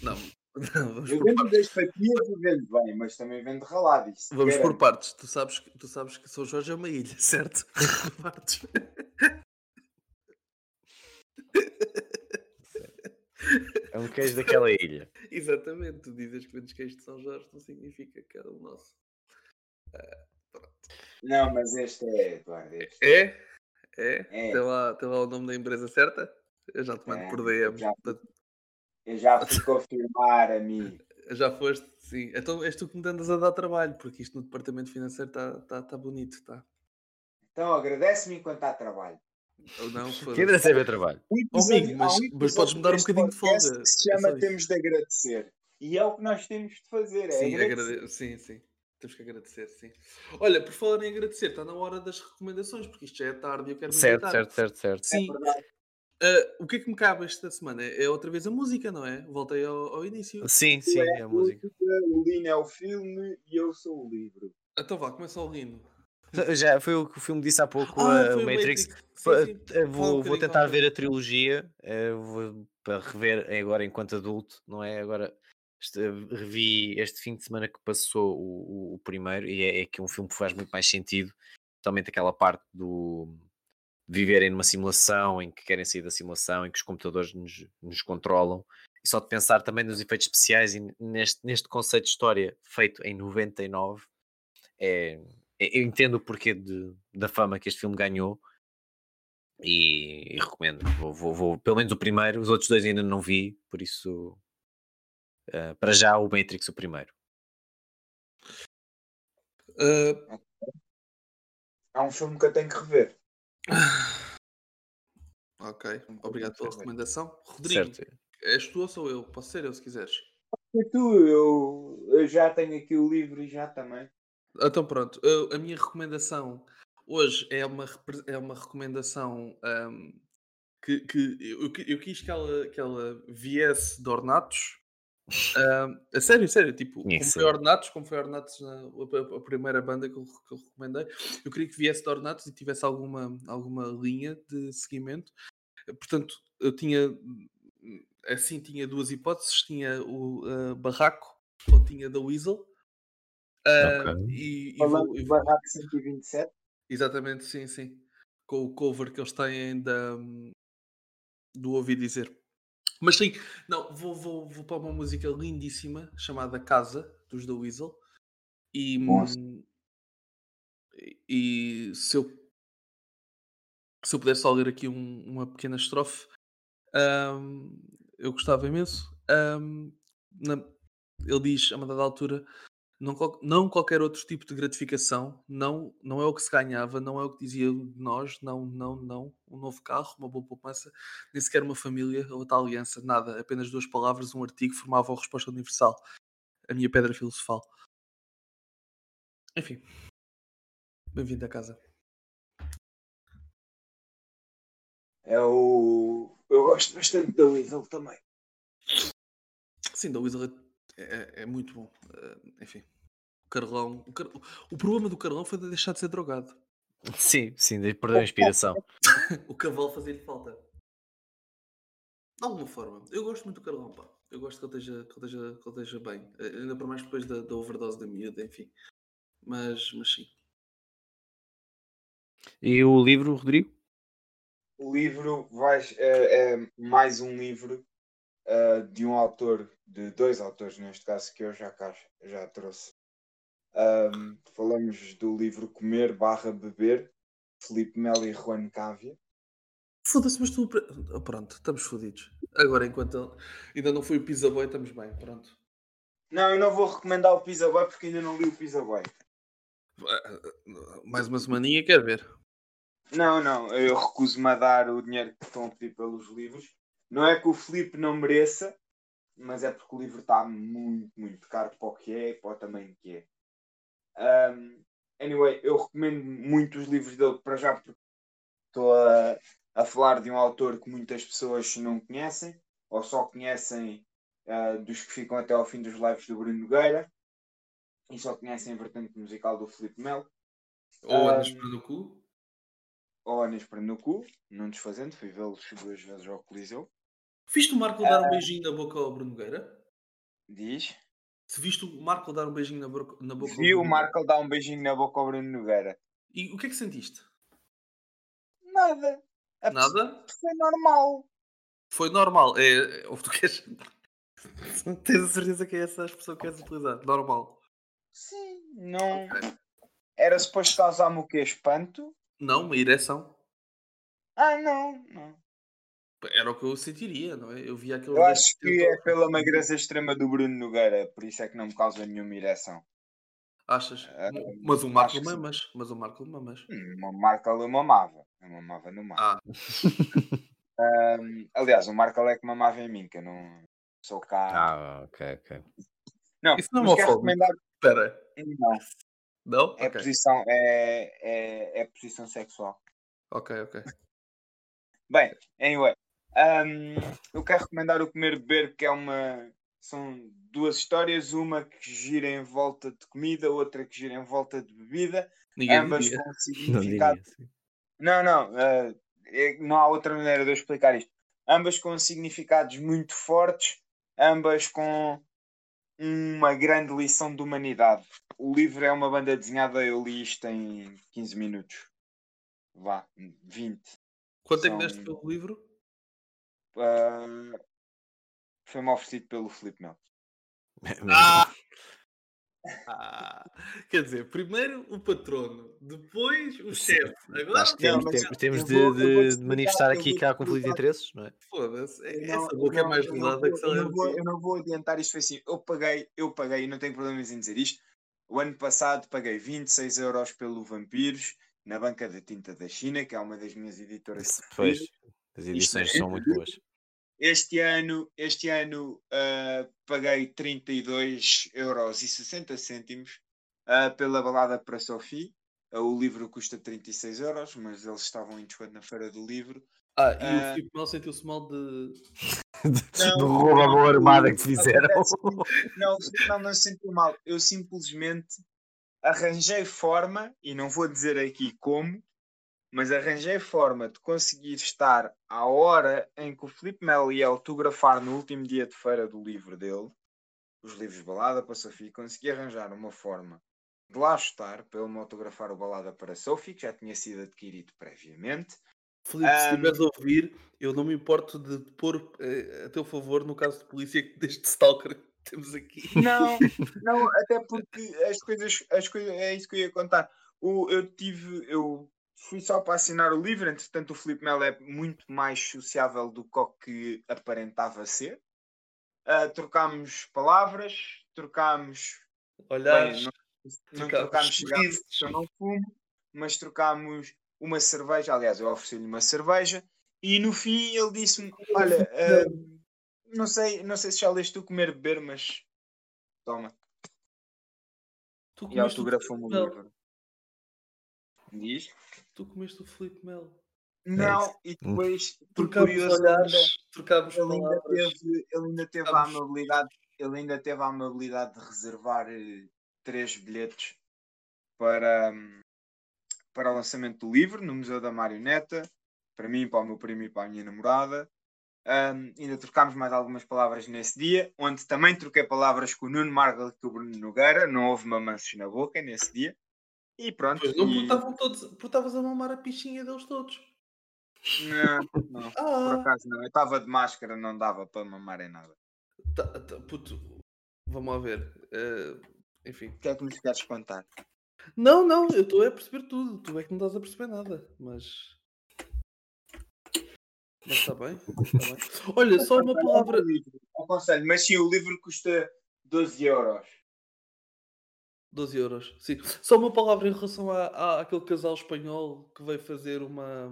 Não. <laughs> Não, vamos Eu por vendo das fatias e vendo bem, mas também vendo ralado. Isso Vamos por garanto. partes. Tu sabes, que- tu sabes que São Jorge é uma ilha, <laughs> certo? Por partes. É um queijo daquela ilha. <laughs> Exatamente. Tu dizes que vendes queijo de São Jorge, não significa que é o nosso. Não, mas este é, Eduardo. Este. É? É? É. Tem, lá, tem lá o nome da empresa certa? Eu já te mando É, por DM. já. Eu já <laughs> fui confirmar, amigo. Já foste? Sim. Então és tu que me andas a dar trabalho, porque isto no departamento financeiro está tá, tá bonito, tá? Então agradece-me enquanto há trabalho. Ou não? Quem deve saber trabalho? Um Oh, amigo, mas- um mas episódio podes-me dar um bocadinho de folga, Que se é chama. Temos de Agradecer. E é o que nós temos de fazer. É Sim, agradecer. agrade... sim, sim. Temos que agradecer, sim. Olha, por falar em agradecer, está na hora das recomendações, porque isto já é tarde e eu quero Certo, certo, certo, certo. Sim. É. Ah, o que é que me cabe esta semana? É outra vez a música, não é? Voltei ao, ao início. Sim, sim, é a música. O Lino é o filme e eu sou o livro. Então vá, começa o Lino. Já foi o que o filme disse há pouco, Ah, o Matrix. Sim, Fa- sim. eh, Vou, vou tentar ver a trilogia eh, vou, para rever agora enquanto adulto, não é? Agora este- revi este fim de semana que passou o, o- o primeiro e é, é que um filme que faz muito mais sentido, totalmente aquela parte do viverem numa simulação em que querem sair da simulação, em que os computadores nos, nos controlam. E só de pensar também nos efeitos especiais e neste, neste conceito de história feito em 99, é, é- eu entendo o porquê de- da fama que este filme ganhou e, e recomendo. Vou, vou- vou- pelo menos o primeiro, os outros dois ainda não vi, por isso, eh, para já, o Matrix, o primeiro. Ah, É um filme que eu tenho que rever. <sighs> ok, obrigado pela recomendação. Rodrigo, Certo? és tu ou sou eu? Posso ser eu se quiseres. E tu, eu, eu já tenho aqui o livro e já também. Então pronto, a minha recomendação hoje é uma, é uma recomendação ahm, que, que eu, eu quis que ela, que ela viesse de Ornatos. Ahm, a sério, sério, tipo, como foi. Ornatos, como foi Ornatos na, a, a primeira banda que eu, que eu recomendei, eu queria que viesse de Ornatos e tivesse alguma, alguma linha de seguimento. Portanto, eu tinha assim tinha duas hipóteses, tinha o ah, Barraco ou tinha da Weasel. Ah, Ok. e, e Falando vou- e do Barraco 127, Exatamente, sim, sim. Com o cover que eles têm da, do Ouvi Dizer. Mas sim, não, vou, vou, vou para uma música lindíssima chamada Casa, dos The Weasel. E, hum, e se eu se eu pudesse só ler aqui um- uma pequena estrofe, hum, eu gostava imenso. Hum, na- ele diz, a uma dada altura, não, não qualquer outro tipo de gratificação, não, não é o que se ganhava, não é o que dizia de nós, não, não, não. Um novo carro, uma boa poupança, nem sequer uma família ou outra aliança, nada. Apenas duas palavras, um artigo formavam a resposta universal. A minha pedra filosofal. Enfim. Bem-vindo a casa. é o. Eu gosto bastante da Weasel também. Sim, da Weasel é, é- é muito bom. Eh, enfim. Carlão. O, Car- o problema do Carlão foi de deixar de ser drogado. Sim, sim, daí perdeu a inspiração. <laughs> O cavalo fazia-lhe falta. De alguma forma. Eu gosto muito do Carlão, pá. Eu gosto que ele esteja, que ele esteja, que ele esteja bem. Eh, Ainda por mais depois da, da overdose da miúda, enfim. Mas, mas sim. E o livro, Rodrigo? O livro vai, é, é mais um livro eh, de um autor, de dois autores neste caso, que eu já cá já trouxe. Ahm, falamos do livro Comer barra Beber, Felipe Melo e Juan Cávia. Foda-se, mas tu. Ah, Pronto, estamos fodidos. Agora, enquanto ainda não foi o Pizza Boy, estamos bem. Pronto. Não, eu não vou recomendar o Pizza Boy porque ainda não li o Pizza Boy. Ah, Mais uma semaninha, quer ver? Não, não, eu recuso-me a dar o dinheiro que estão a pedir pelos livros. Não é que o Felipe não mereça, mas é porque o livro está muito, muito caro para o que é e para o tamanho que é. Um, anyway, eu recomendo muito os livros dele para já porque estou a, a falar de um autor que muitas pessoas não conhecem, ou só conhecem ah, dos que ficam até ao fim dos lives do Bruno Nogueira, e só conhecem a vertente musical do Felipe Melo. Ou andas para no cu? ou para no cu, não desfazendo, fui vê-los duas vezes ao Coliseu. Viste o Marco dar um beijinho na boca ao Bruno Nogueira? Diz. Se viste o Marco dar um beijinho na, boca na boca ao Vi o Marco dar um beijinho na boca ao Bruno Nogueira. E o que é que sentiste? Nada. A Nada? Foi normal. Foi normal. É, é o que tu queres. Tens a certeza que é essa a expressão que queres utilizar? Normal. Sim, não. Ok. Era suposto causar-me o quê? Espanto? Não, uma ereção. Ah, não, não. Era o que eu sentiria, não é? Eu via aquele. Eu acho que é pela magreza extrema do Bruno Nogueira, por isso é que não me causa nenhuma ereção. Achas? Ah, mas o Marco mamas. Mas o Marco mamas. Hum, Uma marca ali mamava. Eu mamava no mar. Ah, <laughs> Hum, aliás, o Marco é que mamava em mim, que eu não sou cá. Ah, ok, ok. não, isso não é recomendar. espera. Não, Não? é ok. posição, é, é, é posição sexual. Ok, ok. Bem, anyway, hum, eu quero recomendar o Comer Beber, que é uma. São duas histórias, uma que gira em volta de comida, outra que gira em volta de bebida, Ninguém ambas diria. com <laughs> Não significado. assim. Não, não, eh, é- não há outra maneira de eu explicar isto. Ambas com significados muito fortes, ambas com uma grande lição de humanidade. O livro é uma banda desenhada, eu li isto em 15 minutos. Vá, 20. Quanto é que São- deste pelo livro? Ah, Foi-me oferecido pelo Filipe Melo. Ah! Ah, quer dizer, primeiro o patrono, depois o chefe. Agora Acho que temos, temos- temos de, vou- de explicar, manifestar aqui que há conflito de interesses, não é? foda-se. é- Essa boca é mais não- eu não gelada vou- que se eu não, vou, eu não vou adiantar isto foi assim. Eu paguei, eu paguei, e não tenho problemas em dizer isto. O ano passado paguei 26 euros pelo Vampiros na banca da tinta da China, que é uma das minhas editoras. Pois, as edições é- são muito boas. <laughs> Este ano, este ano ah, paguei 32 euros e 60 cêntimos ah, pela balada para Sophie. Ah, o livro custa 36 euros, mas eles estavam em desconto na feira do livro. Ah, e o Filipe Mel sentiu-se mal de. Do roubo à mão armada que fizeram. Não, não, não se sentiu mal. Eu simplesmente arranjei forma, e não vou dizer aqui como, mas arranjei forma de conseguir estar à hora em que o Filipe Melo ia autografar no último dia de feira do livro dele, os livros balada para Sofia, consegui arranjar uma forma de lá estar para ele me autografar o balada para Sophie, que já tinha sido adquirido previamente. Filipe, se Ahm. estiveres a ouvir, eu não me importo de pôr eh, a teu favor no caso de polícia <laughs> deste stalker que temos aqui. Não, <laughs> não, até porque as coisas, as coisas, é isso que eu ia contar. O, eu tive, eu fui só para assinar o livro, entretanto o Filipe Melo é muito mais sociável do que o que aparentava ser. Ah, trocámos palavras, trocámos, Olhar, bem, não, não trocámos cigarros, eu não fumo, mas trocámos uma cerveja, aliás, eu ofereci-lhe uma cerveja, e no fim ele disse-me, olha, ah, não sei, não sei se já leste tu comer beber, mas toma. tu E autografou-me o livro. Diz? Tu comeste o Filipe Mel. Não, e depois, por ainda, trocámos ele ainda teve, ele ainda teve a Trocámos- amabilidade, ele ainda teve a amabilidade de reservar eh, três bilhetes para, hum, para o lançamento do livro no Museu da Marioneta, para mim, para o meu primo e para a minha namorada. Um, ainda trocámos mais algumas palavras nesse dia, onde também troquei palavras com o Nuno Margal e com o Bruno Nogueira. Não houve mamanços na boca nesse dia. E pronto. Pois não, e- todos, porque estavas a mamar a pichinha deles todos. Não, não, <laughs> por Ah, acaso não. Eu estava de máscara, não dava para mamar em nada. tá, tá, puto, vamos lá ver. eh, enfim. O que é que me queres contar? Não, não, eu estou a perceber tudo. Tu é que não estás a perceber nada, mas. Mas está bem, bem. Olha, só uma palavra. Aconselho, mas sim, o livro custa 12 euros. 12 euros, sim. Só uma palavra em relação à, à, àquele casal espanhol que veio fazer uma,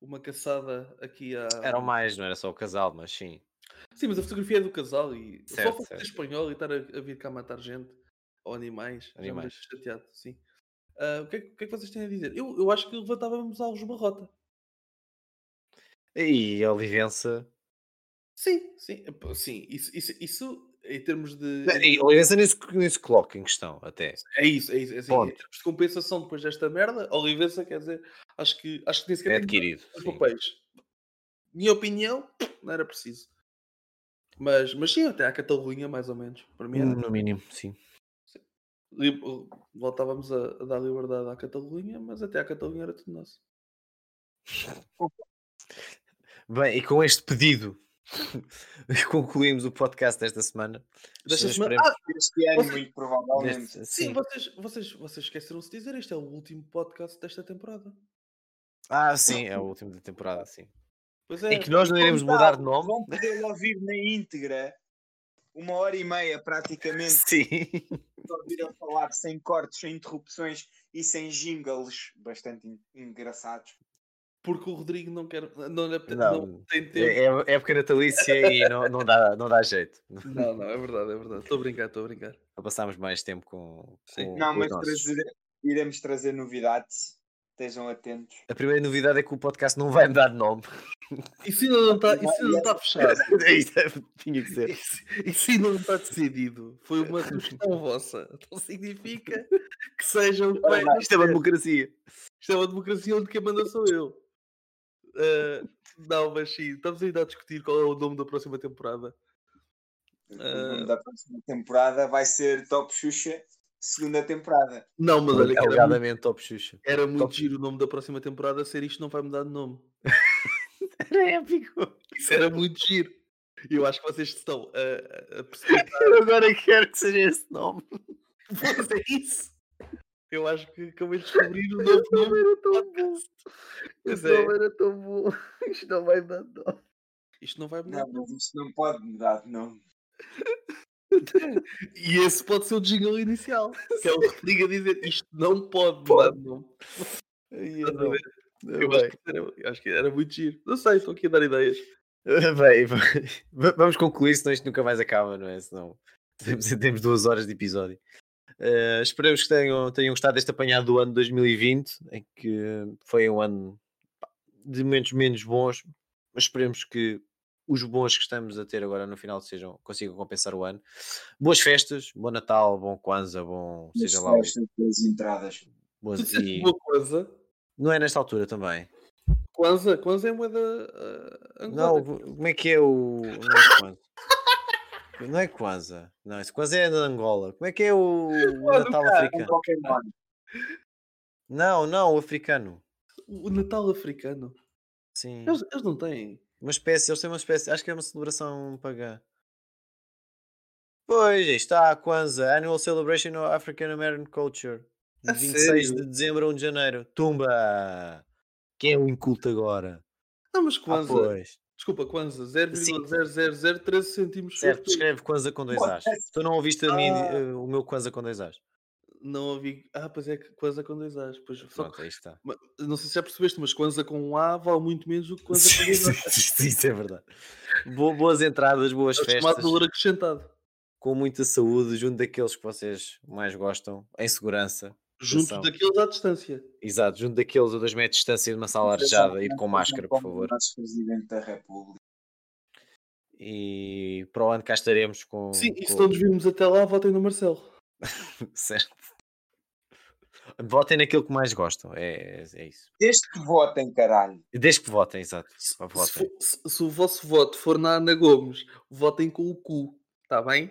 uma caçada aqui a. Eram mais, não era só o casal, mas sim. Sim, mas a fotografia é do casal e Certo, só para ser espanhol e estar a, a vir cá matar gente ou animais, já me Animais. chateado, sim. Ah, o, que é, que- o que é que vocês têm a dizer? Eu, eu acho que levantávamos algo barrota. E a Olivença. Sim, sim, sim. Isso, isso, isso em termos de. E Olivença nem se, nem se coloca em questão, até. É isso, é isso. É assim, Ponto. em termos de compensação depois desta merda, Olivença quer dizer, acho que, acho que nem sequer É adquirido. os sim. papéis. Minha opinião, não era preciso. Mas, mas sim, até à Catalunha, mais ou menos. Para mim era. No mínimo, sim. li- Voltávamos a, a dar liberdade à Catalunha, mas até à Catalunha era tudo nosso. <laughs> Bem, e com este pedido <laughs> concluímos o podcast desta semana. Desta semana. Ah, Este ano, muito provavelmente. deste- sim, sim. vocês, vocês, vocês esqueceram-se de dizer, este é o último podcast desta temporada. Ah, sim, é o último da temporada, sim. Pois é. Em que nós não iremos mudar de nome. Vão poder ouvir na íntegra uma hora e meia praticamente Sim. ouvir a falar sem cortes, sem interrupções e sem jingles bastante en- engraçados. Porque o Rodrigo não quer. Não, Não, não tem tempo. É, é época natalícia e <laughs> não, não, dá, não dá jeito. Não, não, é verdade, é verdade. Estou a brincar, estou a brincar. Para passarmos mais tempo com, Sim. com, Não, com mas trazer- iremos trazer novidades. Estejam atentos. A primeira novidade é que o podcast não vai mudar de nome. Isso ainda não está, isso ainda não está fechado. É isso, tinha que ser. Isso, isso ainda não está decidido. Foi uma sugestão vossa. Não significa que seja o que vai Isto é uma democracia. Isto é uma democracia onde quem manda sou eu. Ah, não, mas sim, estamos ainda a discutir qual é o nome da próxima temporada. O Ah. nome da próxima temporada vai ser Top Xuxa, segunda temporada. Não, mas olha, que era muito, top Xuxa. era muito Top- giro o nome da próxima temporada ser isto não vai mudar de nome. <laughs> Era épico. Isso era muito giro. Eu acho que vocês estão a, a- a perceber. <laughs> Eu agora quero que seja esse nome. <laughs> Pois é isso. Eu acho que acabei de <laughs> descobrir o novo nome do podcast. Pois é, era tão bom. <laughs> Isto não vai dar nome. isto não vai mudar. Não, mas isto não pode mudar de nome. <laughs> E esse pode ser o jingle inicial. Que é o Rodrigo a dizer isto não pode mudar de nome. Estás a ver? Eu acho, que era, eu acho que era muito giro. Não sei, estou aqui a dar ideias. Bem, va- vamos concluir, senão isto nunca mais acaba, não é? Senão temos, temos duas horas de episódio. Eh, esperemos que tenham, tenham gostado deste apanhado do ano 2020, em que foi um ano de momentos menos bons, mas esperemos que os bons que estamos a ter agora no final sejam, consigam compensar o ano. Boas festas, bom Natal, bom Kwanzaa, bom seja lá o. Estas duas entradas. disseste e- uma coisa. não é nesta altura também. Kwanzaa, Kwanzaa é moeda uh, Não, como é que é o. Não é. <laughs> Não é Kwanzaa. Não, esse Kwanzaa é na Angola. Como é que é o, <laughs> o Ah, Natal cara, Um africano? Pokémon. Não, não, o africano. O Natal africano. Sim. Eles, eles não têm. Uma espécie, eles têm uma espécie. Acho que é uma celebração pagã. Pois, está a Kwanzaa, Annual Celebration of African American Culture. De A 26 sério? de dezembro a 1 de janeiro. Tumba! Quem é o inculto agora? Não, mas Ah, Kwanzaa. pois. Desculpa, Kwanzaa. 0,00013 centímetros. Certo, escreve Kwanzaa com dois As. Tu não ouviste a mim, eh, o meu Kwanzaa com dois As. Não ouvi. Ah, pois é que Kwanzaa com dois As. Pois, só Pronto, aí está. Não sei se já percebeste, mas Kwanzaa com um A vale muito menos do que Kwanzaa com dois <laughs> As. isso é verdade. Bo- boas entradas, boas É o chamado festas, valor acrescentado. com muita saúde, junto daqueles que vocês mais gostam, em segurança. Junto Atenção. daqueles à distância. Exato, junto daqueles a 2 metros de distância de uma sala arejada e com máscara, por favor. Nosso Presidente da República. E para o ano cá estaremos com. Sim, e se com- nos virmos até lá, votem no Marcelo. <laughs> certo. Votem naquilo que mais gostam, é, é isso. Desde que votem, caralho. Desde que votem, exato. Se, Pá, se votem. for- se- se o vosso voto for na Ana Gomes, votem com o cu. Está bem?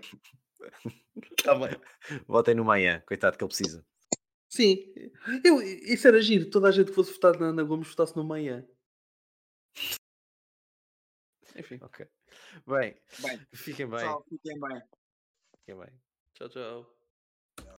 Está <laughs> bem. Votem no manhã, coitado que ele precisa. Sim. Eu, isso era giro. Toda a gente que fosse votar na Ana Gomes votasse no manhã. Enfim. Ok. Bem, Bem, fiquem bem. pessoal, fiquem bem. Fiquem bem. Tchau, tchau.